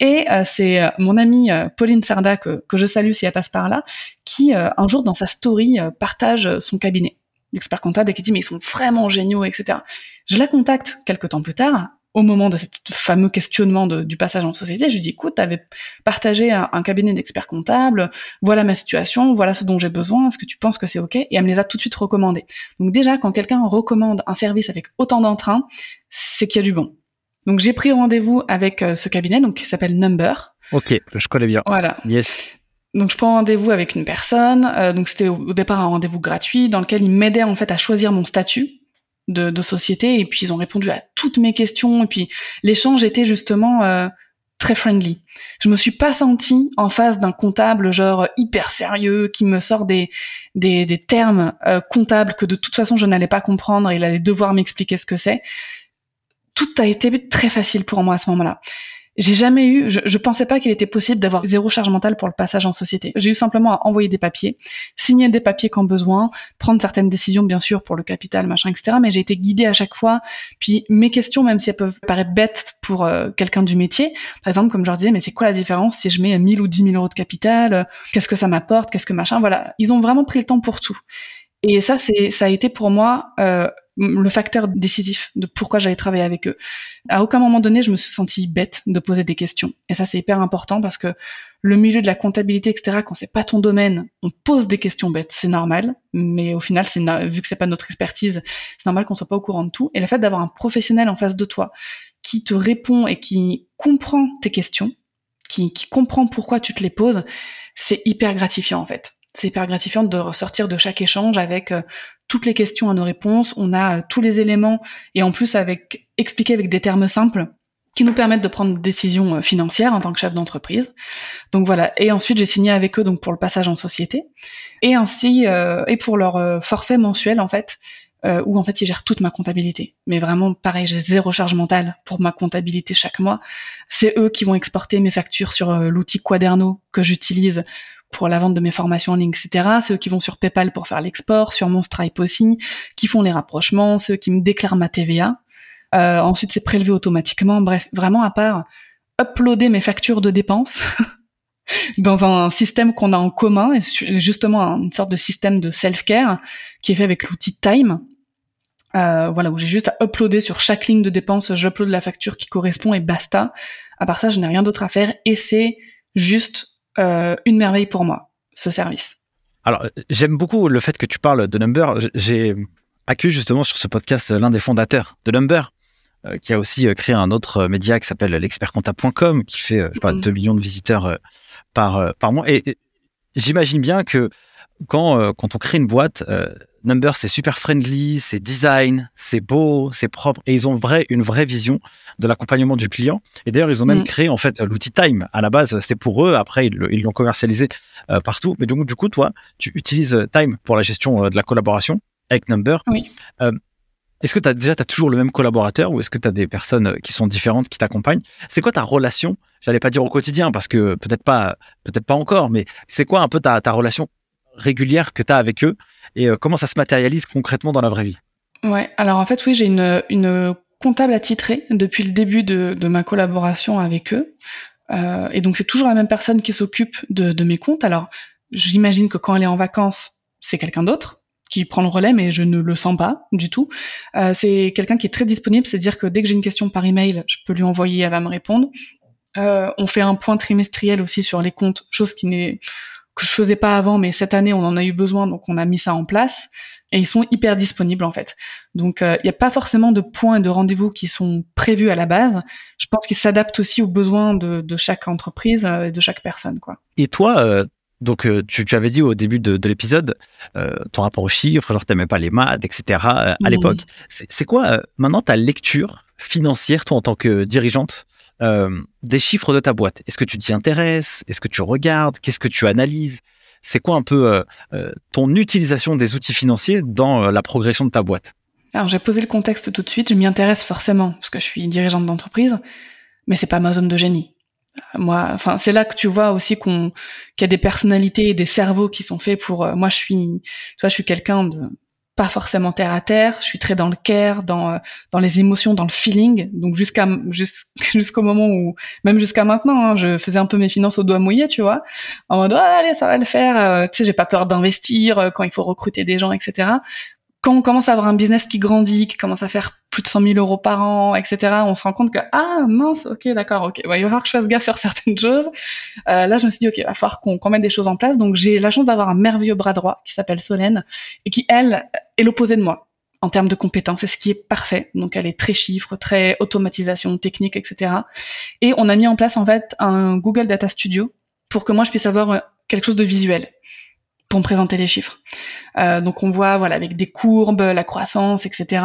Et euh, c'est euh, mon amie euh, Pauline Sarda, que, que, je salue si elle passe par là, qui un jour dans sa story partage son cabinet d'expert comptable et qui dit mais ils sont vraiment géniaux, etc. Je la contacte quelques temps plus tard, au moment de ce fameux questionnement de, du passage en société, je lui dis écoute, tu avais partagé un, un cabinet d'experts comptables, voilà ma situation, voilà ce dont j'ai besoin, est-ce que tu penses que c'est ok? Et elle me les a tout de suite recommandés. Donc déjà, quand quelqu'un recommande un service avec autant d'entrain, c'est qu'il y a du bon. Donc j'ai pris rendez-vous avec euh, ce cabinet, donc qui s'appelle Number. Ok, je connais bien. Voilà. Yes. Donc je prends rendez-vous avec une personne. Euh, donc c'était au, départ un rendez-vous gratuit dans lequel ils m'aidaient en fait à choisir mon statut de, de, société. Et puis ils ont répondu à toutes mes questions. Et puis l'échange était justement euh, très friendly. Je me suis pas sentie en face d'un comptable genre hyper sérieux qui me sort des des, des termes comptables que de toute façon je n'allais pas comprendre. Et il allait devoir m'expliquer ce que c'est tout a été très facile pour moi à ce moment-là. J'ai jamais eu, je, je pensais pas qu'il était possible d'avoir zéro charge mentale pour le passage en société. J'ai eu simplement à envoyer des papiers, signer des papiers quand besoin, prendre certaines décisions bien sûr pour le capital, machin, etc. Mais j'ai été guidée à chaque fois. Puis mes questions, même si elles peuvent paraître bêtes pour euh, quelqu'un du métier, par exemple comme je leur disais, mais c'est quoi la différence si je mets 1000 ou 10 000 euros de capital Qu'est-ce que ça m'apporte Qu'est-ce que machin Voilà, ils ont vraiment pris le temps pour tout. Et ça, c'est, ça a été pour moi euh, le facteur décisif de pourquoi j'allais travailler avec eux. À aucun moment donné, je me suis sentie bête de poser des questions. Et ça, c'est hyper important parce que le milieu de la comptabilité, etc., quand c'est pas ton domaine, on pose des questions bêtes, c'est normal. Mais au final, c'est vu que c'est pas notre expertise, c'est normal qu'on soit pas au courant de tout. Et le fait d'avoir un professionnel en face de toi qui te répond et qui comprend tes questions, qui, qui comprend pourquoi tu te les poses, c'est hyper gratifiant en fait. C'est hyper gratifiant de ressortir de chaque échange avec euh, toutes les questions à nos réponses. On a euh, tous les éléments et en plus avec expliqué avec des termes simples qui nous permettent de prendre des décisions euh, financières en tant que chef d'entreprise. Donc voilà. Et ensuite, j'ai signé avec eux donc pour le passage en société et ainsi et pour leur forfait mensuel en fait. Où en fait ils gèrent toute ma comptabilité. Mais vraiment pareil, j'ai zéro charge mentale pour ma comptabilité chaque mois. C'est eux qui vont exporter mes factures sur l'outil Quaderno que j'utilise pour la vente de mes formations en ligne, etc. Ceux qui vont sur PayPal pour faire l'export, sur mon Stripe aussi, qui font les rapprochements, ceux qui me déclarent ma TVA. Euh, ensuite, c'est prélevé automatiquement. Bref, vraiment à part uploader mes factures de dépenses dans un système qu'on a en commun, justement une sorte de système de self-care qui est fait avec l'outil Time. Euh, voilà, où j'ai juste à uploader sur chaque ligne de dépenses, j'upload la facture qui correspond et basta. À part ça, je n'ai rien d'autre à faire et c'est juste euh, une merveille pour moi, ce service. Alors, j'aime beaucoup le fait que tu parles de Number. J'ai accueilli justement sur ce podcast l'un des fondateurs de Number, euh, qui a aussi euh, créé un autre média qui s'appelle l'expertcomptable.com, qui fait, je sais pas, 2 mm. millions de visiteurs par, par mois. Et, j'imagine bien que quand, quand on crée une boîte, Number, c'est super friendly, c'est design, c'est beau, c'est propre, et ils ont vrai, une vraie vision de l'accompagnement du client. Et d'ailleurs, ils ont même mm. créé en fait l'outil Time. À la base, c'était pour eux. Après, ils l'ont commercialisé euh, partout. Mais donc, du coup, toi, tu utilises Time pour la gestion euh, de la collaboration avec Number. Oui. Euh, est-ce que tu as déjà as toujours le même collaborateur ou est-ce que tu as des personnes qui sont différentes qui t'accompagnent? C'est quoi ta relation? J'allais pas dire au quotidien parce que peut-être pas peut-être pas encore, mais c'est quoi un peu ta, ta relation régulière que tu as avec eux et comment ça se matérialise concrètement dans la vraie vie? Ouais, alors en fait oui, j'ai une, une comptable attitré depuis le début de, de ma collaboration avec eux. Euh, et donc c'est toujours la même personne qui s'occupe de, de, mes comptes. Alors j'imagine que quand elle est en vacances, c'est quelqu'un d'autre qui prend le relais, mais je ne le sens pas du tout. Euh, c'est quelqu'un qui est très disponible, c'est-à-dire que dès que j'ai une question par email, je peux lui envoyer, elle va me répondre. Euh, on fait un point trimestriel aussi sur les comptes, chose qui n'est que je faisais pas avant, mais cette année on en a eu besoin, donc on a mis ça en place et ils sont hyper disponibles en fait. Donc il euh, n'y a pas forcément de points et de rendez-vous qui sont prévus à la base. Je pense qu'ils s'adaptent aussi aux besoins de, de chaque entreprise euh, et de chaque personne quoi. Et toi euh, donc, tu, tu, avais dit au début de, de l'épisode ton rapport aux chiffres, genre t'aimais pas les maths, etc. à l'époque. C'est quoi maintenant ta lecture financière, toi en tant que dirigeante, des chiffres de ta boîte. Est-ce que tu t'y intéresses? Est-ce que tu regardes? Qu'est-ce que tu analyses? C'est quoi un peu euh, euh, ton utilisation des outils financiers dans euh, la progression de ta boîte? Alors j'ai posé le contexte tout de suite, je m'y intéresse forcément parce que je suis dirigeante d'entreprise, mais c'est pas ma zone de génie. Moi, enfin, c'est là que tu vois aussi qu'on qu'il y a des personnalités et des cerveaux qui sont faits pour. moi, je suis, tu vois, je suis quelqu'un de pas forcément terre à terre. Je suis très dans le care, dans euh, dans les émotions, dans le feeling. Donc jusqu'à jusqu'au moment où, même jusqu'à maintenant, hein, je faisais un peu mes finances au doigt mouillé, tu vois, en mode allez ça va le faire. Euh, tu sais, j'ai pas peur d'investir euh, quand il faut recruter des gens, etc quand on commence à avoir un business qui grandit, qui commence à faire plus de 100 000 euros par an, etc., on se rend compte que ah mince, ok, d'accord, ok, il va falloir que je fasse gaffe sur certaines choses. Euh, là, je me suis dit ok, il va falloir qu'on mette des choses en place. Donc j'ai la chance d'avoir un merveilleux bras droit qui s'appelle Solène et qui elle est l'opposé de moi en termes de compétences, c'est ce qui est parfait. Donc elle est très chiffre, très automatisation, technique, etc. Et on a mis en place en fait un Google Data Studio pour que moi je puisse avoir euh, quelque chose de visuel pour me présenter les chiffres. Euh, donc on voit voilà avec des courbes, la croissance, etc.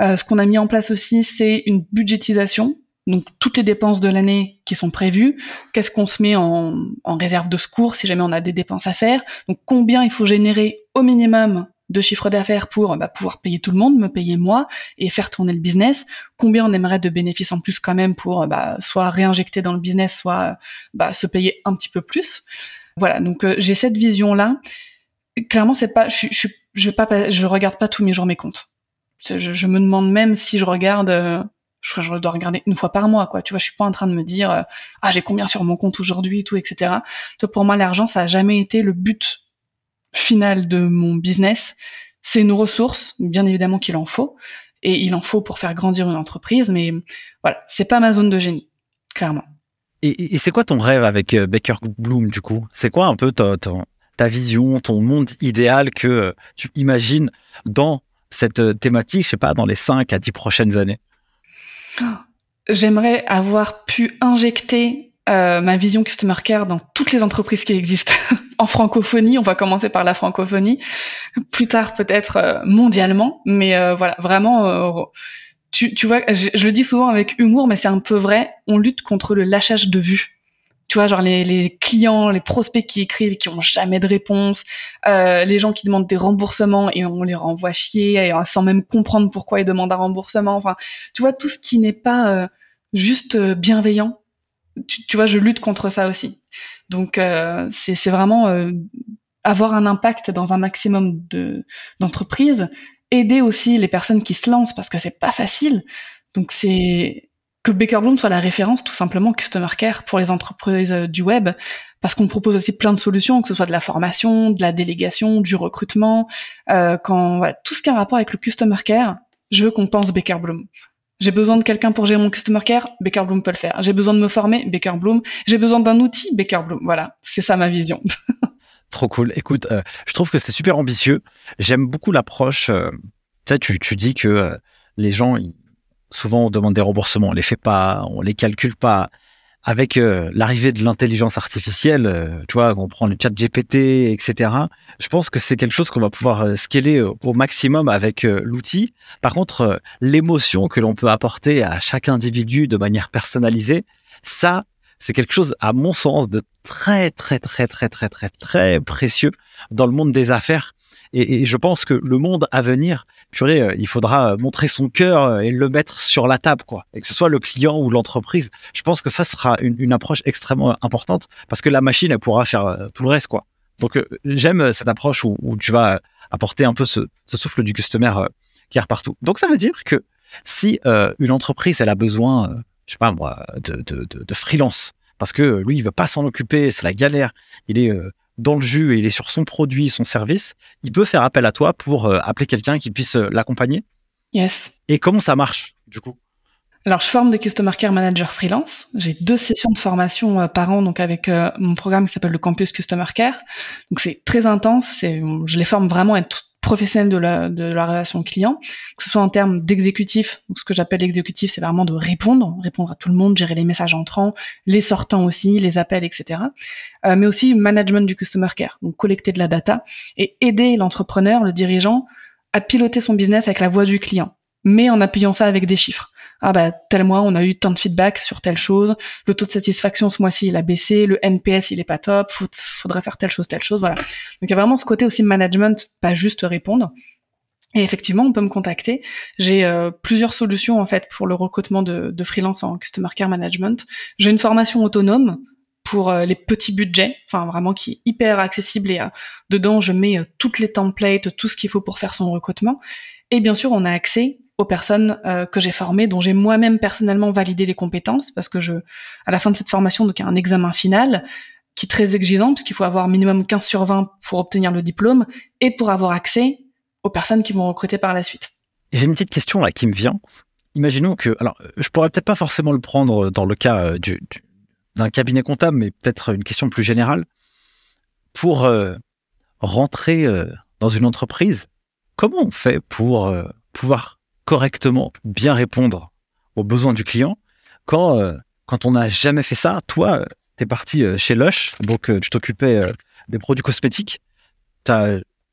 Euh, ce qu'on a mis en place aussi, c'est une budgétisation. Donc toutes les dépenses de l'année qui sont prévues, qu'est-ce qu'on se met en, en, réserve de secours si jamais on a des dépenses à faire? Donc combien il faut générer au minimum de chiffre d'affaires pour bah, pouvoir payer tout le monde, me payer moi et faire tourner le business? Combien on aimerait de bénéfices en plus quand même pour bah, soit réinjecter dans le business, soit bah, se payer un petit peu plus? Voilà, donc euh, j'ai cette vision là. Clairement, c'est pas, je, je, je vais pas, je regarde pas tous mes jours mes comptes. Je, je me demande même si je regarde, euh, je, je, dois regarder une fois par mois, quoi. Tu vois, je suis pas en train de me dire, euh, ah j'ai combien sur mon compte aujourd'hui, tout, etc. Toi, pour moi, l'argent, ça a jamais été le but final de mon business. C'est une ressource, bien évidemment qu'il en faut, et il en faut pour faire grandir une entreprise, mais voilà, c'est pas ma zone de génie, clairement. Et, c'est quoi ton rêve avec euh, Baker Bloom du coup? C'est quoi un peu ta, ta, vision, ton monde idéal que euh, tu imagines dans cette euh, thématique, je sais pas, dans les 5 à 10 prochaines années? J'aimerais avoir pu injecter ma vision customer care dans toutes les entreprises qui existent en francophonie. On va commencer par la francophonie, plus tard peut-être mondialement, mais voilà, vraiment. Tu, tu, vois, je, le dis souvent avec humour, mais c'est un peu vrai. On lutte contre le lâchage de vue. Tu vois, genre les, les clients, les prospects qui écrivent et qui ont jamais de réponse, les gens qui demandent des remboursements et on les renvoie chier sans même comprendre pourquoi ils demandent un remboursement. Enfin, tu vois, tout ce qui n'est pas juste bienveillant tu, vois, je lutte contre ça aussi. Donc euh, c'est vraiment euh, avoir un impact dans un maximum de d'entreprises, aider aussi les personnes qui se lancent parce que c'est pas facile. Donc c'est que Baker Bloom soit la référence tout simplement customer care pour les entreprises euh, du web parce qu'on propose aussi plein de solutions que ce soit de la formation, de la délégation, du recrutement, euh, quand voilà, tout ce qui a un rapport avec le customer care, je veux qu'on pense Baker Bloom. J'ai besoin de quelqu'un pour gérer mon customer care, Baker Bloom peut le faire. J'ai besoin de me former, Baker Bloom. J'ai besoin d'un outil, Baker Bloom. Voilà, c'est ça ma vision. Trop cool. Écoute, euh, je trouve que c'est super ambitieux. J'aime beaucoup l'approche. Euh, tu, tu dis que euh, les gens, souvent, on demande des remboursements, on les fait pas, on les calcule pas avec euh, l'arrivée de l'intelligence artificielle, tu vois, on prend le chat GPT, etc., je pense que c'est quelque chose qu'on va pouvoir scaler au maximum avec l'outil. Par contre, l'émotion que l'on peut apporter à chaque individu de manière personnalisée, ça, c'est quelque chose, à mon sens, de très, très, très, très, très, très, très précieux dans le monde des affaires. Et, je pense que le monde à venir, purée, euh, il faudra montrer son cœur euh, et le mettre sur la table, quoi. Et que ce soit le client ou l'entreprise, je pense que ça sera une, approche extrêmement importante parce que la machine, elle pourra faire euh, tout le reste, quoi. Donc j'aime cette approche où, tu vas apporter un peu ce, souffle du customer qui est partout. Donc ça veut dire que si euh, une entreprise, elle a besoin, je sais pas moi, de, de, de, de freelance, parce que lui, il veut pas s'en occuper, c'est la galère, il est dans le jus et il est sur son produit, son service, il peut faire appel à toi pour euh, appeler quelqu'un qui puisse euh, l'accompagner Yes. Et comment ça marche, du coup? Alors, je forme des Customer Care Managers freelance. J'ai deux sessions de formation euh, par an, donc avec mon programme qui s'appelle le Campus Customer Care. Donc, c'est très intense. Je les forme vraiment à être professionnels de la, relation client, que ce soit en termes d'exécutif. Ce que j'appelle l'exécutif, c'est vraiment de répondre, répondre à tout le monde, gérer les messages entrants, les sortants aussi, les appels, etc. Euh, mais aussi management du customer care, donc collecter de la data et aider l'entrepreneur, le dirigeant, à piloter son business avec la voix du client, mais en appuyant ça avec des chiffres ah bah tel mois on a eu tant de feedback sur telle chose, le taux de satisfaction ce mois-ci il a baissé, le NPS il est pas top, faudrait faire telle chose, telle chose, voilà. Donc il y a vraiment ce côté aussi management, pas juste répondre. Et effectivement, on peut me contacter. J'ai euh, plusieurs solutions en fait pour le recrutement de, de freelance en customer care management. J'ai une formation autonome pour euh, les petits budgets, enfin vraiment qui est hyper accessible et euh, dedans je mets toutes les templates, tout ce qu'il faut pour faire son recrutement. Et bien sûr, on a accès aux personnes euh, que j'ai formées, dont j'ai moi-même personnellement validé les compétences, parce que je, à la fin de cette formation, donc il y a un examen final qui est très exigeant, puisqu'il faut avoir minimum 15 sur 20 pour obtenir le diplôme et pour avoir accès aux personnes qui vont recruter par la suite. J'ai une petite question là qui me vient. Imaginons que, alors, je pourrais peut-être pas forcément le prendre dans le cas euh, du, d'un cabinet comptable, mais peut-être une question plus générale. Pour euh, rentrer dans une entreprise, comment on fait pour pouvoir correctement bien répondre aux besoins du client quand, euh, quand on n'a jamais fait ça. Toi, tu es parti euh, chez Lush, donc euh, tu t'occupais des produits cosmétiques. Tu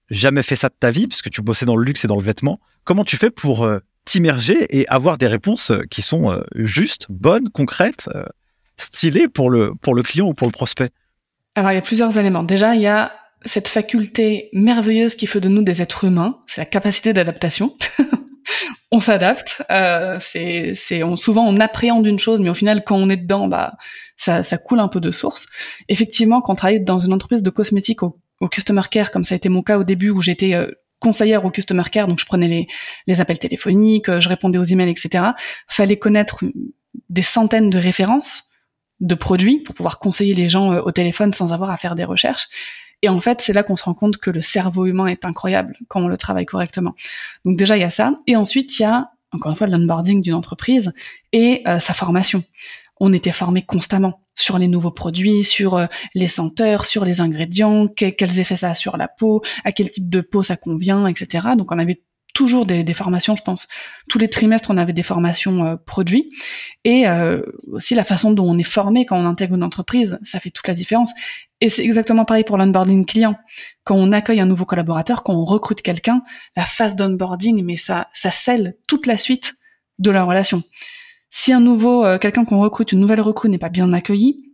jamais fait ça de ta vie puisque tu bossais dans le luxe et dans le vêtement. Comment tu fais pour t'immerger et avoir des réponses qui sont justes, bonnes, concrètes, stylées pour le, pour le client ou pour le prospect? Alors, il y a plusieurs éléments. Déjà, il y a cette faculté merveilleuse qui fait de nous des êtres humains, c'est la capacité d'adaptation. on s'adapte. Euh, c'est, on, souvent on appréhende une chose, mais au final, quand on est dedans, bah, ça, ça coule un peu de source. Effectivement, quand on travaille dans une entreprise de cosmétiques au, customer care, comme ça a été mon cas au début, où j'étais euh, conseillère au customer care, donc je prenais les, les appels téléphoniques, je répondais aux emails, etc. Fallait connaître des centaines de références de produits pour pouvoir conseiller les gens euh, au téléphone sans avoir à faire des recherches. Et en fait, c'est là qu'on se rend compte que le cerveau humain est incroyable quand on le travaille correctement. Donc déjà, il y a ça. Et ensuite, il y a, encore une fois, l'onboarding d'une entreprise et euh, sa formation. On était formé constamment sur les nouveaux produits, sur euh, les senteurs, sur les ingrédients, quels effets ça a sur la peau, à quel type de peau ça convient, etc. Donc on avait toujours des, formations, je pense. Tous les trimestres, on avait des formations euh, produits. Et euh, aussi la façon dont on est formé quand on intègre une entreprise, ça fait toute la différence. Et c'est exactement pareil pour l'onboarding client. Quand on accueille un nouveau collaborateur, quand on recrute quelqu'un, la phase d'onboarding, mais ça, ça scelle toute la suite de la relation. Si un nouveau, euh, quelqu'un qu'on recrute, une nouvelle recrue n'est pas bien accueillie,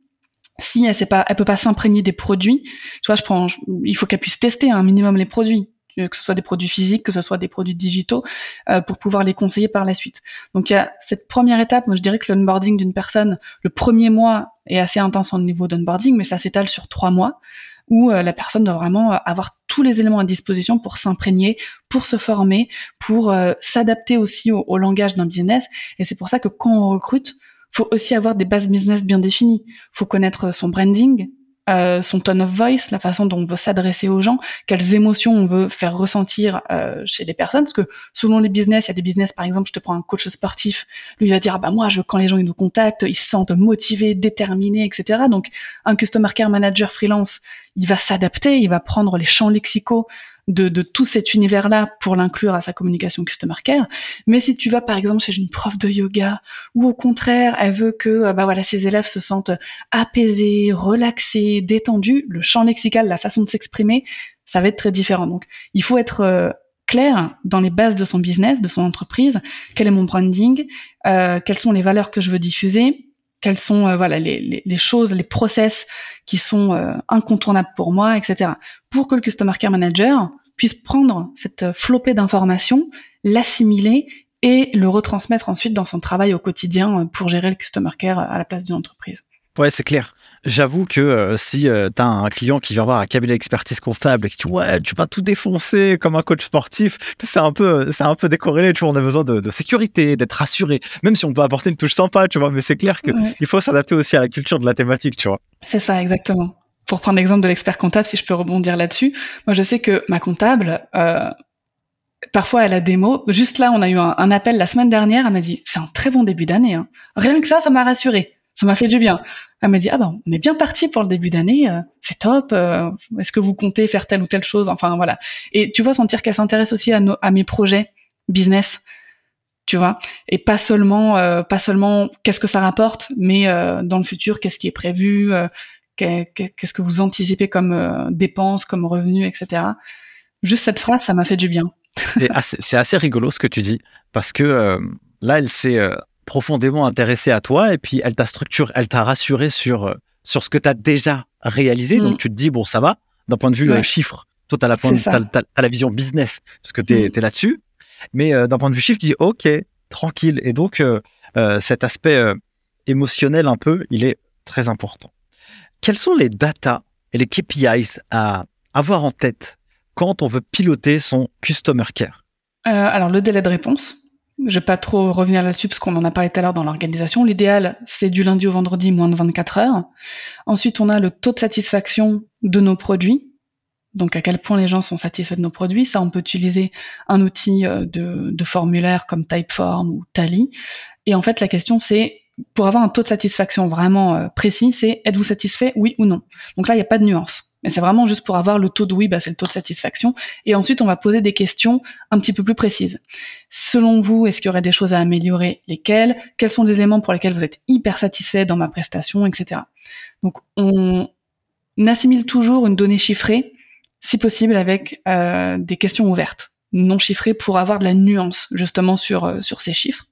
si elle sait pas, elle peut pas s'imprégner des produits, tu vois, je prends, il faut qu'elle puisse tester un minimum les produits que ce soit des produits physiques, que ce soit des produits digitaux, euh, pour pouvoir les conseiller par la suite. Donc il y a cette première étape, moi je dirais que l'onboarding d'une personne, le premier mois est assez intense en niveau d'onboarding, mais ça s'étale sur trois mois, où euh, la personne doit vraiment avoir tous les éléments à disposition pour s'imprégner, pour se former, pour euh, s'adapter aussi au, au langage d'un business. Et c'est pour ça que quand on recrute, faut aussi avoir des bases business bien définies. Faut connaître son branding, euh, son tone of voice, la façon dont on veut s'adresser aux gens, quelles émotions on veut faire ressentir euh, chez les personnes. Parce que selon les business, il y a des business, par exemple, je te prends un coach sportif, lui va dire, ah bah moi, je, quand les gens ils nous contactent, ils se sentent motivés, déterminés, etc. Donc un customer care manager freelance, il va s'adapter, il va prendre les champs lexicaux de, de tout cet univers-là pour l'inclure à sa communication customer care. Mais si tu vas par exemple chez une prof de yoga ou au contraire elle veut que euh, bah voilà ses élèves se sentent apaisés, relaxés, détendus, le champ lexical, la façon de s'exprimer, ça va être très différent. Donc il faut être euh, clair dans les bases de son business, de son entreprise. Quel est mon branding euh, Quelles sont les valeurs que je veux diffuser quelles sont euh, voilà les, les, choses, les process qui sont incontournables pour moi, etc. Pour que le customer care manager puisse prendre cette flopée d'informations, l'assimiler et le retransmettre ensuite dans son travail au quotidien pour gérer le customer care à la place d'une entreprise. Ouais, c'est clair. J'avoue que euh, si euh, tu as un client qui vient voir un cabinet d'expertise comptable et qui dit ouais, tu vas tout défoncer comme un coach sportif, c'est un peu c'est un peu décorrélé, tu vois, on a besoin de, sécurité, d'être rassuré, même si on peut apporter une touche sympa, tu vois, mais c'est clair qu'il il faut s'adapter aussi à la culture de la thématique, tu vois. C'est ça exactement pour prendre l'exemple de l'expert comptable, si je peux rebondir là-dessus, moi je sais que ma comptable, euh, parfois elle a des mots. Juste là, on a eu un, appel la semaine dernière, elle m'a dit c'est un très bon début d'année. Hein. Rien que ça, ça m'a rassuré, ça m'a fait du bien. Elle m'a dit ah ben on est bien parti pour le début d'année, euh, c'est top. Euh, est-ce que vous comptez faire telle ou telle chose? Enfin voilà. Et tu vois sentir qu'elle s'intéresse aussi à, mes projets business tu vois? Et pas seulement pas seulement qu'est-ce que ça rapporte mais dans le futur qu'est-ce qui est prévu qu'est-ce que vous anticipez comme euh, dépenses, comme revenus, etc. Juste cette phrase, ça m'a fait du bien. c'est assez, rigolo ce que tu dis, parce que euh, là, elle s'est euh, profondément intéressée à toi et puis elle t'a structuré, elle t'a rassuré sur, sur ce que tu as déjà réalisé. Donc mm. tu te dis, bon, ça va, d'un point de vue chiffre. Toi, tu as, la vision business, parce que tu es, mm. là-dessus. Mais d'un point de vue chiffre, tu dis, OK, tranquille. Et donc, cet aspect émotionnel un peu, il est très important. Quels sont les data et les KPIs à avoir en tête quand on veut piloter son customer care? Euh, Alors le délai de réponse. Je vais pas trop revenir là-dessus parce qu'on en a parlé tout à l'heure dans l'organisation. L'idéal, c'est du lundi au vendredi, moins de 24 heures. Ensuite, on a le taux de satisfaction de nos produits. Donc, à quel point les gens sont satisfaits de nos produits. Ça, on peut utiliser un outil euh, de, de formulaire comme Typeform ou Tally. Et en fait, la question, c'est pour avoir un taux de satisfaction vraiment euh, précis, c'est êtes-vous satisfait, oui ou non? Donc là, il n'y a pas de nuance. Mais c'est vraiment juste pour avoir le taux de oui, bah, c'est le taux de satisfaction. Et ensuite, on va poser des questions un petit peu plus précises. Selon vous, est-ce qu'il y aurait des choses à améliorer? Lesquelles? Quels sont les éléments pour lesquels vous êtes hyper satisfait dans ma prestation, etc. Donc, on assimile toujours une donnée chiffrée, si possible, avec euh, des questions ouvertes, non chiffrées, pour avoir de la nuance justement sur euh, sur ces chiffres.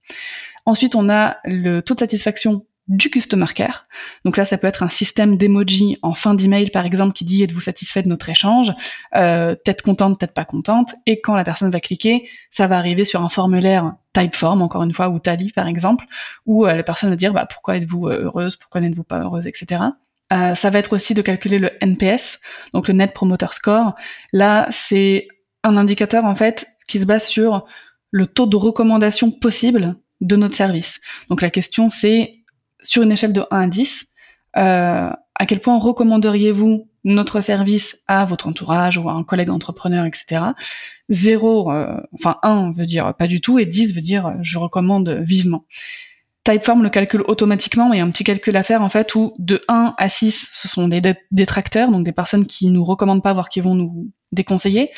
Ensuite, on a le taux de satisfaction du customer care. Donc là, ça peut être un système d'emoji en fin d'email, par exemple, qui dit êtes-vous satisfait de notre échange? Euh, Tête contente, tête pas contente. Et quand la personne va cliquer, ça va arriver sur un formulaire Typeform, encore une fois, ou Tally, par exemple, où euh, la personne va dire bah, pourquoi êtes-vous euh, heureuse, pourquoi n'êtes-vous pas heureuse, etc. Euh, ça va être aussi de calculer le NPS, donc le Net Promoter Score. Là, c'est un indicateur en fait qui se base sur le taux de recommandation possible de notre service. Donc la question c'est, sur une échelle de 1 à 10, euh, à quel point recommanderiez-vous notre service à votre entourage ou à un collègue entrepreneur, etc. 0, euh, enfin 1 veut dire pas du tout, et 10 veut dire je recommande vivement. Typeform le calcule automatiquement, mais il y a un petit calcul à faire en fait où de 1 à 6, ce sont des détracteurs, donc des personnes qui nous recommandent pas, voire qui vont nous déconseiller.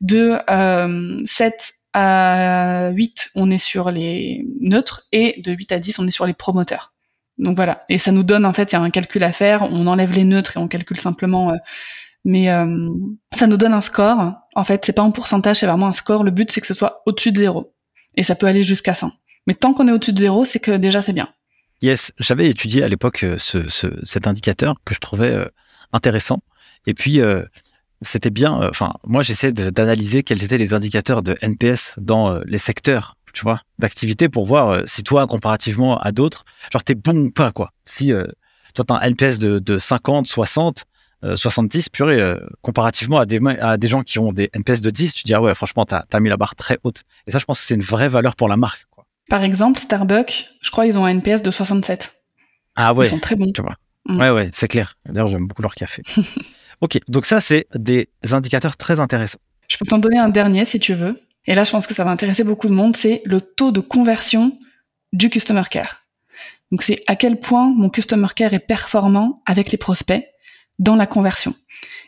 De euh, 7 à 8, on est sur les neutres et de 8 à 10, on est sur les promoteurs. Donc voilà, et ça nous donne en fait, il y a un calcul à faire, on enlève les neutres et on calcule simplement euh, mais euh, ça nous donne un score. En fait, c'est pas un pourcentage, c'est vraiment un score. Le but c'est que ce soit au-dessus de zéro et ça peut aller jusqu'à 100. Mais tant qu'on est au-dessus de zéro, c'est que déjà c'est bien. Yes, j'avais étudié à l'époque euh, ce, ce, cet indicateur que je trouvais intéressant. Et puis, c'était bien. Enfin, moi, j'essaie d'analyser quels étaient les indicateurs de NPS dans les secteurs, tu vois, d'activité pour voir euh, si toi, comparativement à d'autres, genre t'es bon ou pas, quoi. Si toi t'as un NPS de, de 50, 60, 70, purée, comparativement à des, à des gens qui ont des NPS de 10, tu dis ah ouais, franchement, t'as as mis la barre très haute. Et ça, je pense que c'est une vraie valeur pour la marque. Quoi. Par exemple, Starbucks, je crois ils ont un NPS de 67. Ah ouais. Ils sont très bons. Tu vois. Mm. Ouais, ouais, c'est clair. D'ailleurs, j'aime beaucoup leur café. Ok, donc ça, c'est des indicateurs très intéressants. Je peux t'en donner un dernier si tu veux. Et là, je pense que ça va intéresser beaucoup de monde. C'est le taux de conversion du customer care. Donc, c'est à quel point mon customer care est performant avec les prospects dans la conversion.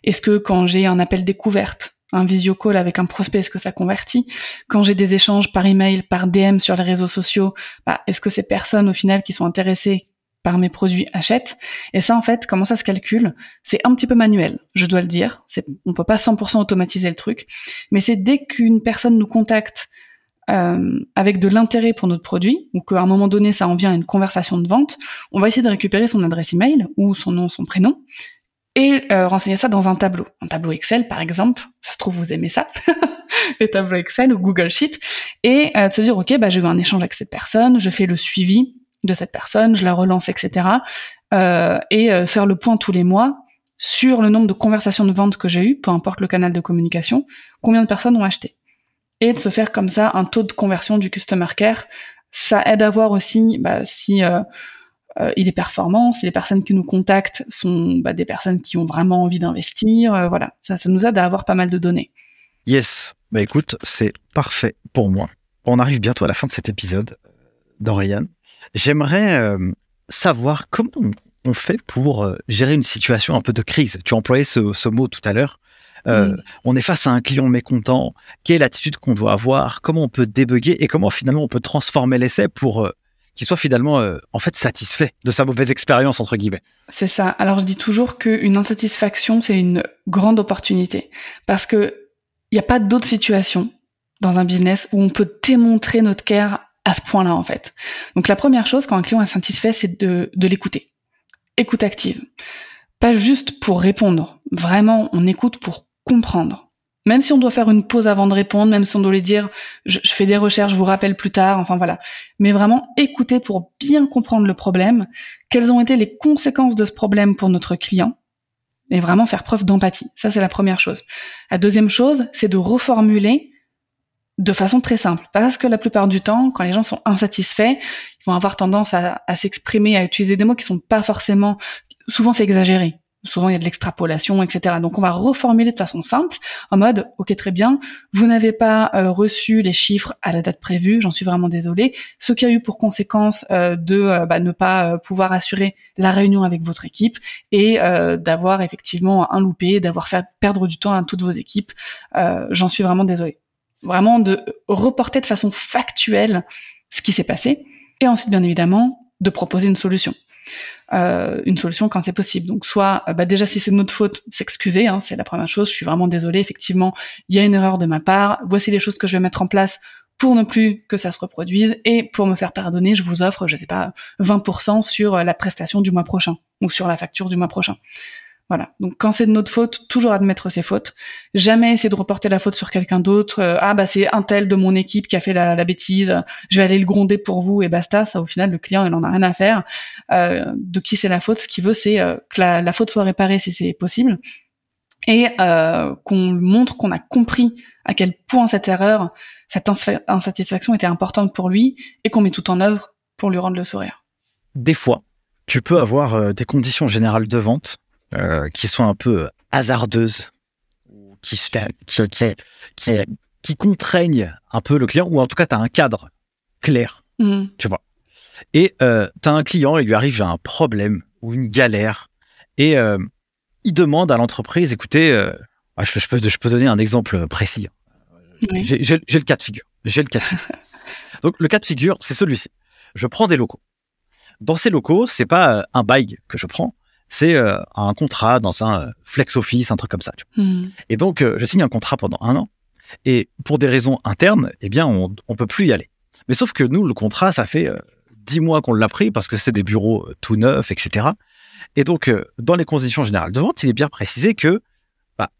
Est-ce que quand j'ai un appel découverte, un visio call avec un prospect, est-ce que ça convertit? Quand j'ai des échanges par email, par DM sur les réseaux sociaux, bah, est-ce que ces personnes au final qui sont intéressées par mes produits achètent. Et ça, en fait, comment ça se calcule? C'est un petit peu manuel, je dois le dire. On peut pas 100% automatiser le truc, mais c'est dès qu'une personne nous contacte euh, avec de l'intérêt pour notre produit, ou qu'à un moment donné, ça en vient à une conversation de vente, on va essayer de récupérer son adresse email ou son nom, son prénom, et euh, renseigner ça dans un tableau. Un tableau Excel, par exemple. Ça se trouve, vous aimez ça. les tableaux Excel ou Google Sheet. Et euh, se dire, OK, bah, j'ai eu un échange avec cette personne, je fais le suivi de cette personne, je la relance, etc. Euh, et euh, faire le point tous les mois sur le nombre de conversations de vente que j'ai eues, peu importe le canal de communication, combien de personnes ont acheté. Et de se faire comme ça un taux de conversion du customer care, ça aide à voir aussi bah, si euh, il est performant, si les personnes qui nous contactent sont bah, des personnes qui ont vraiment envie d'investir, voilà, ça, nous aide à avoir pas mal de données. Yes, bah écoute, c'est parfait pour moi. On arrive bientôt à la fin de cet épisode d'Oriane. J'aimerais euh, savoir comment on fait pour euh, gérer une situation un peu de crise. Tu employais ce, ce mot tout à l'heure. Euh, On est face à un client mécontent. Quelle est l'attitude qu'on doit avoir? Comment on peut débugger? Et comment finalement on peut transformer l'essai pour qu'il soit finalement en fait satisfait de sa mauvaise expérience entre guillemets? C'est ça. Alors je dis toujours qu'une insatisfaction c'est une grande opportunité parce que il n'y a pas d'autre situation dans un business où on peut démontrer notre care à ce point-là en fait. Donc la première chose quand un client est satisfait, c'est de, de l'écouter. Écoute active. Pas juste pour répondre. Vraiment, on écoute pour comprendre. Même si on doit faire une pause avant de répondre, même si on doit lui dire je, je fais des recherches, je vous rappelle plus tard, enfin voilà. Mais vraiment écouter pour bien comprendre le problème, quelles ont été les conséquences de ce problème pour notre client, et vraiment faire preuve d'empathie. Ça, c'est la première chose. La deuxième chose, c'est de reformuler de façon très simple. Parce que la plupart du temps, quand les gens sont insatisfaits, ils vont avoir tendance à, s'exprimer, à utiliser des mots qui sont pas forcément... Souvent, c'est exagéré. Souvent, il y a de l'extrapolation, etc. Donc, on va reformuler de façon simple, en mode, OK, très bien, vous n'avez pas euh, reçu les chiffres à la date prévue, j'en suis vraiment désolé. Ce qui a eu pour conséquence euh, de euh, bah, ne pas pouvoir assurer la réunion avec votre équipe et d'avoir effectivement un loupé, d'avoir fait perdre du temps à toutes vos équipes. j'en suis vraiment désolé vraiment de reporter de façon factuelle ce qui s'est passé, et ensuite bien évidemment de proposer une solution. Euh, une solution quand c'est possible. Donc soit euh, bah déjà si c'est de notre faute, s'excuser, hein, c'est la première chose. Je suis vraiment désolée, effectivement, il y a une erreur de ma part. Voici les choses que je vais mettre en place pour ne plus que ça se reproduise et pour me faire pardonner, je vous offre, je sais pas, 20% sur la prestation du mois prochain ou sur la facture du mois prochain. Voilà. Donc quand c'est de notre faute, toujours admettre ses fautes. Jamais essayer de reporter la faute sur quelqu'un d'autre. Euh, ah bah c'est un tel de mon équipe qui a fait la, bêtise. Je vais aller le gronder pour vous et basta. Ça au final le client il en a rien à faire. Euh, de qui c'est la faute? Ce qu'il veut c'est euh, que la, faute soit réparée si c'est possible et qu'on montre qu'on a compris à quel point cette erreur, cette insatisfaction était importante pour lui et qu'on met tout en œuvre pour lui rendre le sourire. Des fois, tu peux avoir des conditions générales de vente euh, qui sont un peu euh, hasardeuses, qui, qui, qui, qui, contraignent un peu le client, ou en tout cas, tu as un cadre clair, mm. tu vois. Et euh, tu as un client, il lui arrive un problème ou une galère, et euh, il demande à l'entreprise, écoutez, je, je, peux, je peux donner un exemple précis. J'ai le cas de figure. j'ai le cas de figure. Donc le cas de figure, c'est celui-ci. Je prends des locaux. Dans ces locaux, c'est pas un bail que je prends, c'est euh, un contrat dans un euh, flex office, un truc comme ça. Hmm. Et donc, je signe un contrat pendant un an. Et pour des raisons internes, eh bien, on, on peut plus y aller. Mais sauf que nous, le contrat, ça fait dix mois qu'on l'a pris parce que c'est des bureaux tout neufs, etc. Et donc, dans les conditions générales de vente, il est bien précisé que, bah,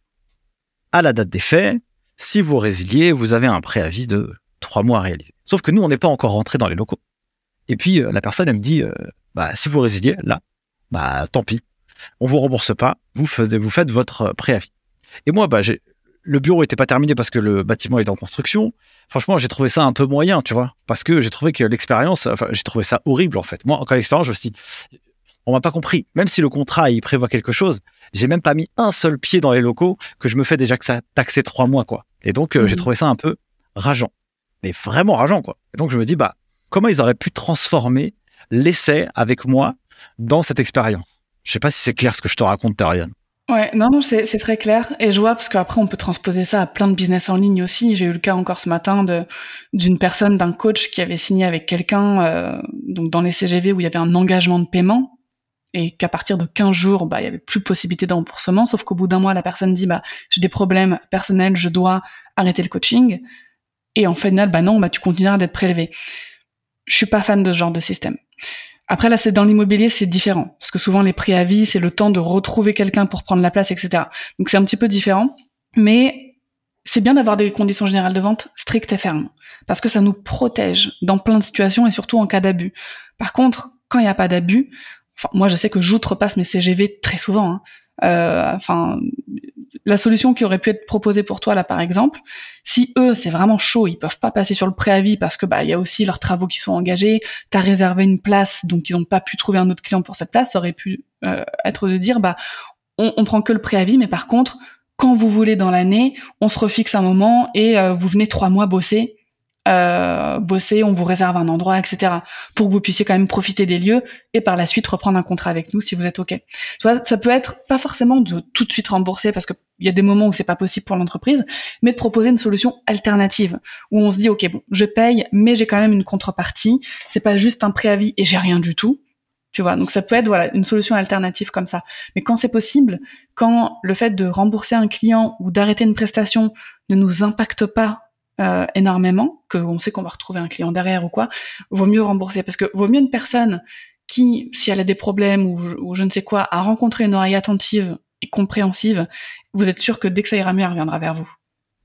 à la date des faits, si vous résiliez, vous avez un préavis de trois mois à réaliser. Sauf que nous, on n'est pas encore rentré dans les locaux. Et puis, la personne, elle me dit, bah, si vous résiliez, là, bah tant pis, on vous rembourse pas, vous, vous faites votre euh, préavis. Et moi, bah, le bureau était pas terminé parce que le bâtiment est en construction. Franchement, j'ai trouvé ça un peu moyen, tu vois, parce que j'ai trouvé que l'expérience, enfin, j'ai trouvé ça horrible en fait. Moi, encore l'expérience, je me suis dit, on m'a pas compris. Même si le contrat il prévoit quelque chose, j'ai même pas mis un seul pied dans les locaux que je me fais déjà que ça taxer trois mois, quoi. Et donc, euh, j'ai mmh. trouvé ça un peu rageant, mais vraiment rageant, quoi. Et donc, je me dis, bah, comment ils auraient pu transformer l'essai avec moi dans cette expérience. Je sais pas si c'est clair ce que je te raconte, Tarian. Ouais, non, non, c'est très clair. Et je vois, parce qu'après, on peut transposer ça à plein de business en ligne aussi. J'ai eu le cas encore ce matin d'une personne, d'un coach qui avait signé avec quelqu'un, euh, dans les CGV où il y avait un engagement de paiement, et qu'à partir de 15 jours, bah, il y avait plus possibilité de remboursement, sauf qu'au bout d'un mois, la personne dit, bah, j'ai des problèmes personnels, je dois arrêter le coaching. Et en final, bah non, bah, tu continueras d'être prélevé. Je suis pas fan de ce genre de système. Après là, c'est dans l'immobilier, c'est différent parce que souvent les préavis, c'est le temps de retrouver quelqu'un pour prendre la place, etc. Donc c'est un petit peu différent, mais c'est bien d'avoir des conditions générales de vente strictes et fermes parce que ça nous protège dans plein de situations et surtout en cas d'abus. Par contre, quand il n'y a pas d'abus, enfin moi je sais que j'outrepasse mes CGV très souvent. Hein. Euh, enfin, la solution qui aurait pu être proposée pour toi là par exemple, si eux c'est vraiment chaud, ils peuvent pas passer sur le préavis parce que bah il y a aussi leurs travaux qui sont engagés, t'as réservé une place donc ils n'ont pas pu trouver un autre client pour cette place, ça aurait pu euh, être de dire bah on, on prend que le préavis mais par contre quand vous voulez dans l'année, on se refixe un moment et euh, vous venez trois mois bosser euh, bosser, on vous réserve un endroit, etc. pour que vous puissiez quand même profiter des lieux et par la suite reprendre un contrat avec nous si vous êtes ok. Tu ça peut être pas forcément de tout de suite rembourser parce qu'il y a des moments où c'est pas possible pour l'entreprise, mais de proposer une solution alternative où on se dit ok bon, je paye, mais j'ai quand même une contrepartie. C'est pas juste un préavis et j'ai rien du tout. Tu vois, donc ça peut être voilà une solution alternative comme ça. Mais quand c'est possible, quand le fait de rembourser un client ou d'arrêter une prestation ne nous impacte pas euh, énormément, qu'on sait qu'on va retrouver un client derrière ou quoi, vaut mieux rembourser. Parce que vaut mieux une personne qui, si elle a des problèmes ou, je ne sais quoi, a rencontré une oreille attentive et compréhensive, vous êtes sûr que dès que ça ira mieux, elle reviendra vers vous.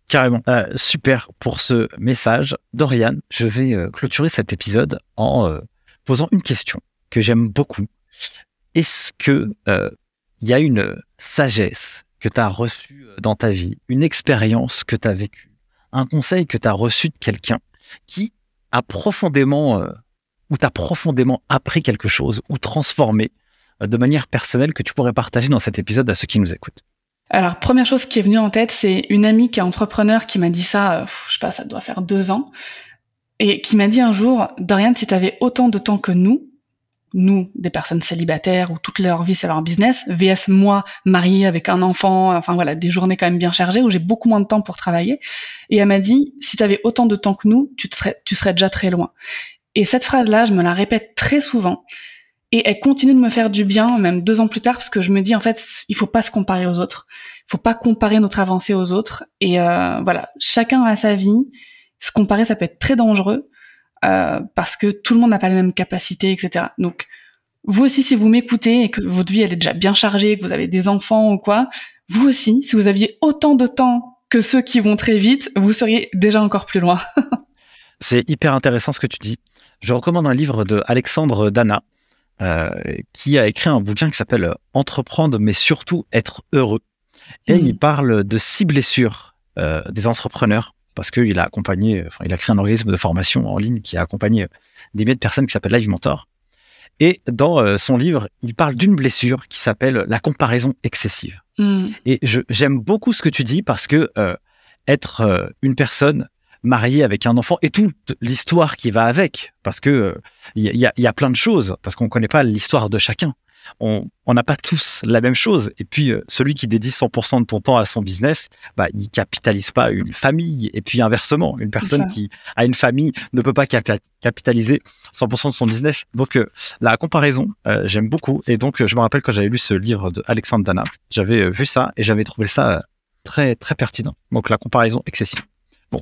Carrément. Euh, super pour ce message. Dorian, je vais euh, clôturer cet épisode en posant une question que j'aime beaucoup. Est-ce que il y a une sagesse que tu as reçue dans ta vie, une expérience que tu as vécue, un conseil que tu as reçu de quelqu'un qui a profondément, euh, ou t'a profondément appris quelque chose ou transformé euh, de manière personnelle que tu pourrais partager dans cet épisode à ceux qui nous écoutent? Alors, première chose qui est venue en tête, c'est une amie qui est entrepreneur qui m'a dit ça, euh, je sais pas, ça doit faire deux ans, et qui m'a dit un jour, Dorian, si tu avais autant de temps que nous, nous, des personnes célibataires où toute leur vie c'est leur business, VS moi, mariée avec un enfant, enfin voilà, des journées quand même bien chargées où j'ai beaucoup moins de temps pour travailler. Et elle m'a dit, si tu avais autant de temps que nous, tu, serais, tu serais déjà très loin. Et cette phrase-là, je me la répète très souvent. Et elle continue de me faire du bien, même deux ans plus tard, parce que je me dis en fait, il faut pas se comparer aux autres. Il faut pas comparer notre avancée aux autres. Et euh, voilà, chacun a sa vie. Se comparer, ça peut être très dangereux. Euh, parce que tout le monde n'a pas la même capacité, etc. Donc, vous aussi, si vous m'écoutez et que votre vie elle est déjà bien chargée, que vous avez des enfants ou quoi, vous aussi, si vous aviez autant de temps que ceux qui vont très vite, vous seriez déjà encore plus loin. C'est hyper intéressant ce que tu dis. Je recommande un livre de Alexandre Dana, euh, qui a écrit un bouquin qui s'appelle Entreprendre, mais surtout être heureux. Et hmm. il parle de six blessures euh, des entrepreneurs parce qu'il a accompagné, enfin, il a créé un organisme de formation en ligne qui a accompagné des milliers de personnes qui s'appelle Live Mentor. Et dans euh, son livre, il parle d'une blessure qui s'appelle la comparaison excessive. Hmm. Et j'aime beaucoup ce que tu dis parce que euh, être euh, une personne mariée avec un enfant et toute l'histoire qui va avec, parce que il y, a, plein de choses, parce qu'on ne connaît pas l'histoire de chacun. On n'a pas tous la même chose. Et puis, euh, celui qui dédie 100% de ton temps à son business, bah, il capitalise pas une famille. Et puis, inversement, une personne qui a une famille ne peut pas capitaliser 100% de son business. Donc, euh, la comparaison, euh, j'aime beaucoup. Et donc, je me rappelle quand j'avais lu ce livre de Alexandre Dana, j'avais vu ça et j'avais trouvé ça très, très pertinent. Donc, la comparaison excessive. Bon,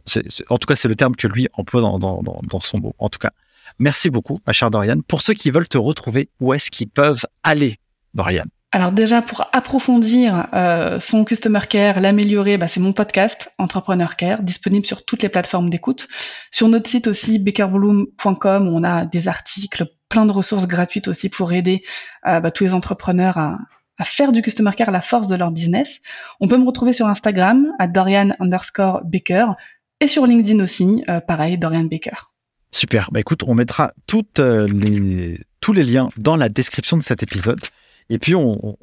en tout cas, c'est le terme que lui emploie dans, dans, dans son mot. En tout cas, Merci beaucoup, ma chère Dorian. Pour ceux qui veulent te retrouver, où est-ce qu'ils peuvent aller, Dorian alors déjà pour approfondir euh, son customer care, l'améliorer, bah, c'est mon podcast Entrepreneur Care, disponible sur toutes les plateformes d'écoute. Sur notre site aussi bakerbloom.com on a des articles, plein de ressources gratuites aussi pour aider euh, bah, tous les entrepreneurs à, à, faire du customer care la force de leur business. On peut me retrouver sur Instagram à Dorian underscore Baker et sur LinkedIn aussi, euh, pareil Dorian Baker. Super. Bah écoute, on mettra toutes euh, les, tous les liens dans la description de cet épisode. Et puis, on,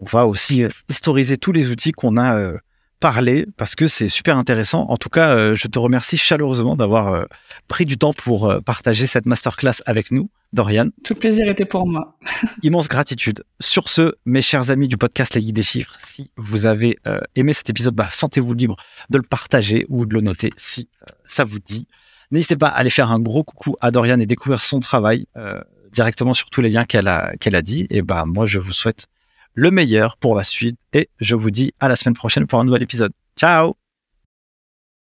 on va aussi historiser tous les outils qu'on a euh, parlé parce que c'est super intéressant. En tout cas, euh, je te remercie chaleureusement d'avoir pris du temps pour partager cette masterclass avec nous, Dorian. Tout le plaisir était pour moi. Immense gratitude. Sur ce, mes chers amis du podcast Les Guides des Chiffres, si vous avez aimé cet épisode, bah, sentez-vous libre de le partager ou de le noter si ça vous dit. N'hésitez pas à aller faire un gros coucou à Dorian et découvrir son travail euh, directement sur tous les liens qu'elle a, qu'elle a dit. Et bah, moi, je vous souhaite le meilleur pour la suite et je vous dis à la semaine prochaine pour un nouvel épisode. Ciao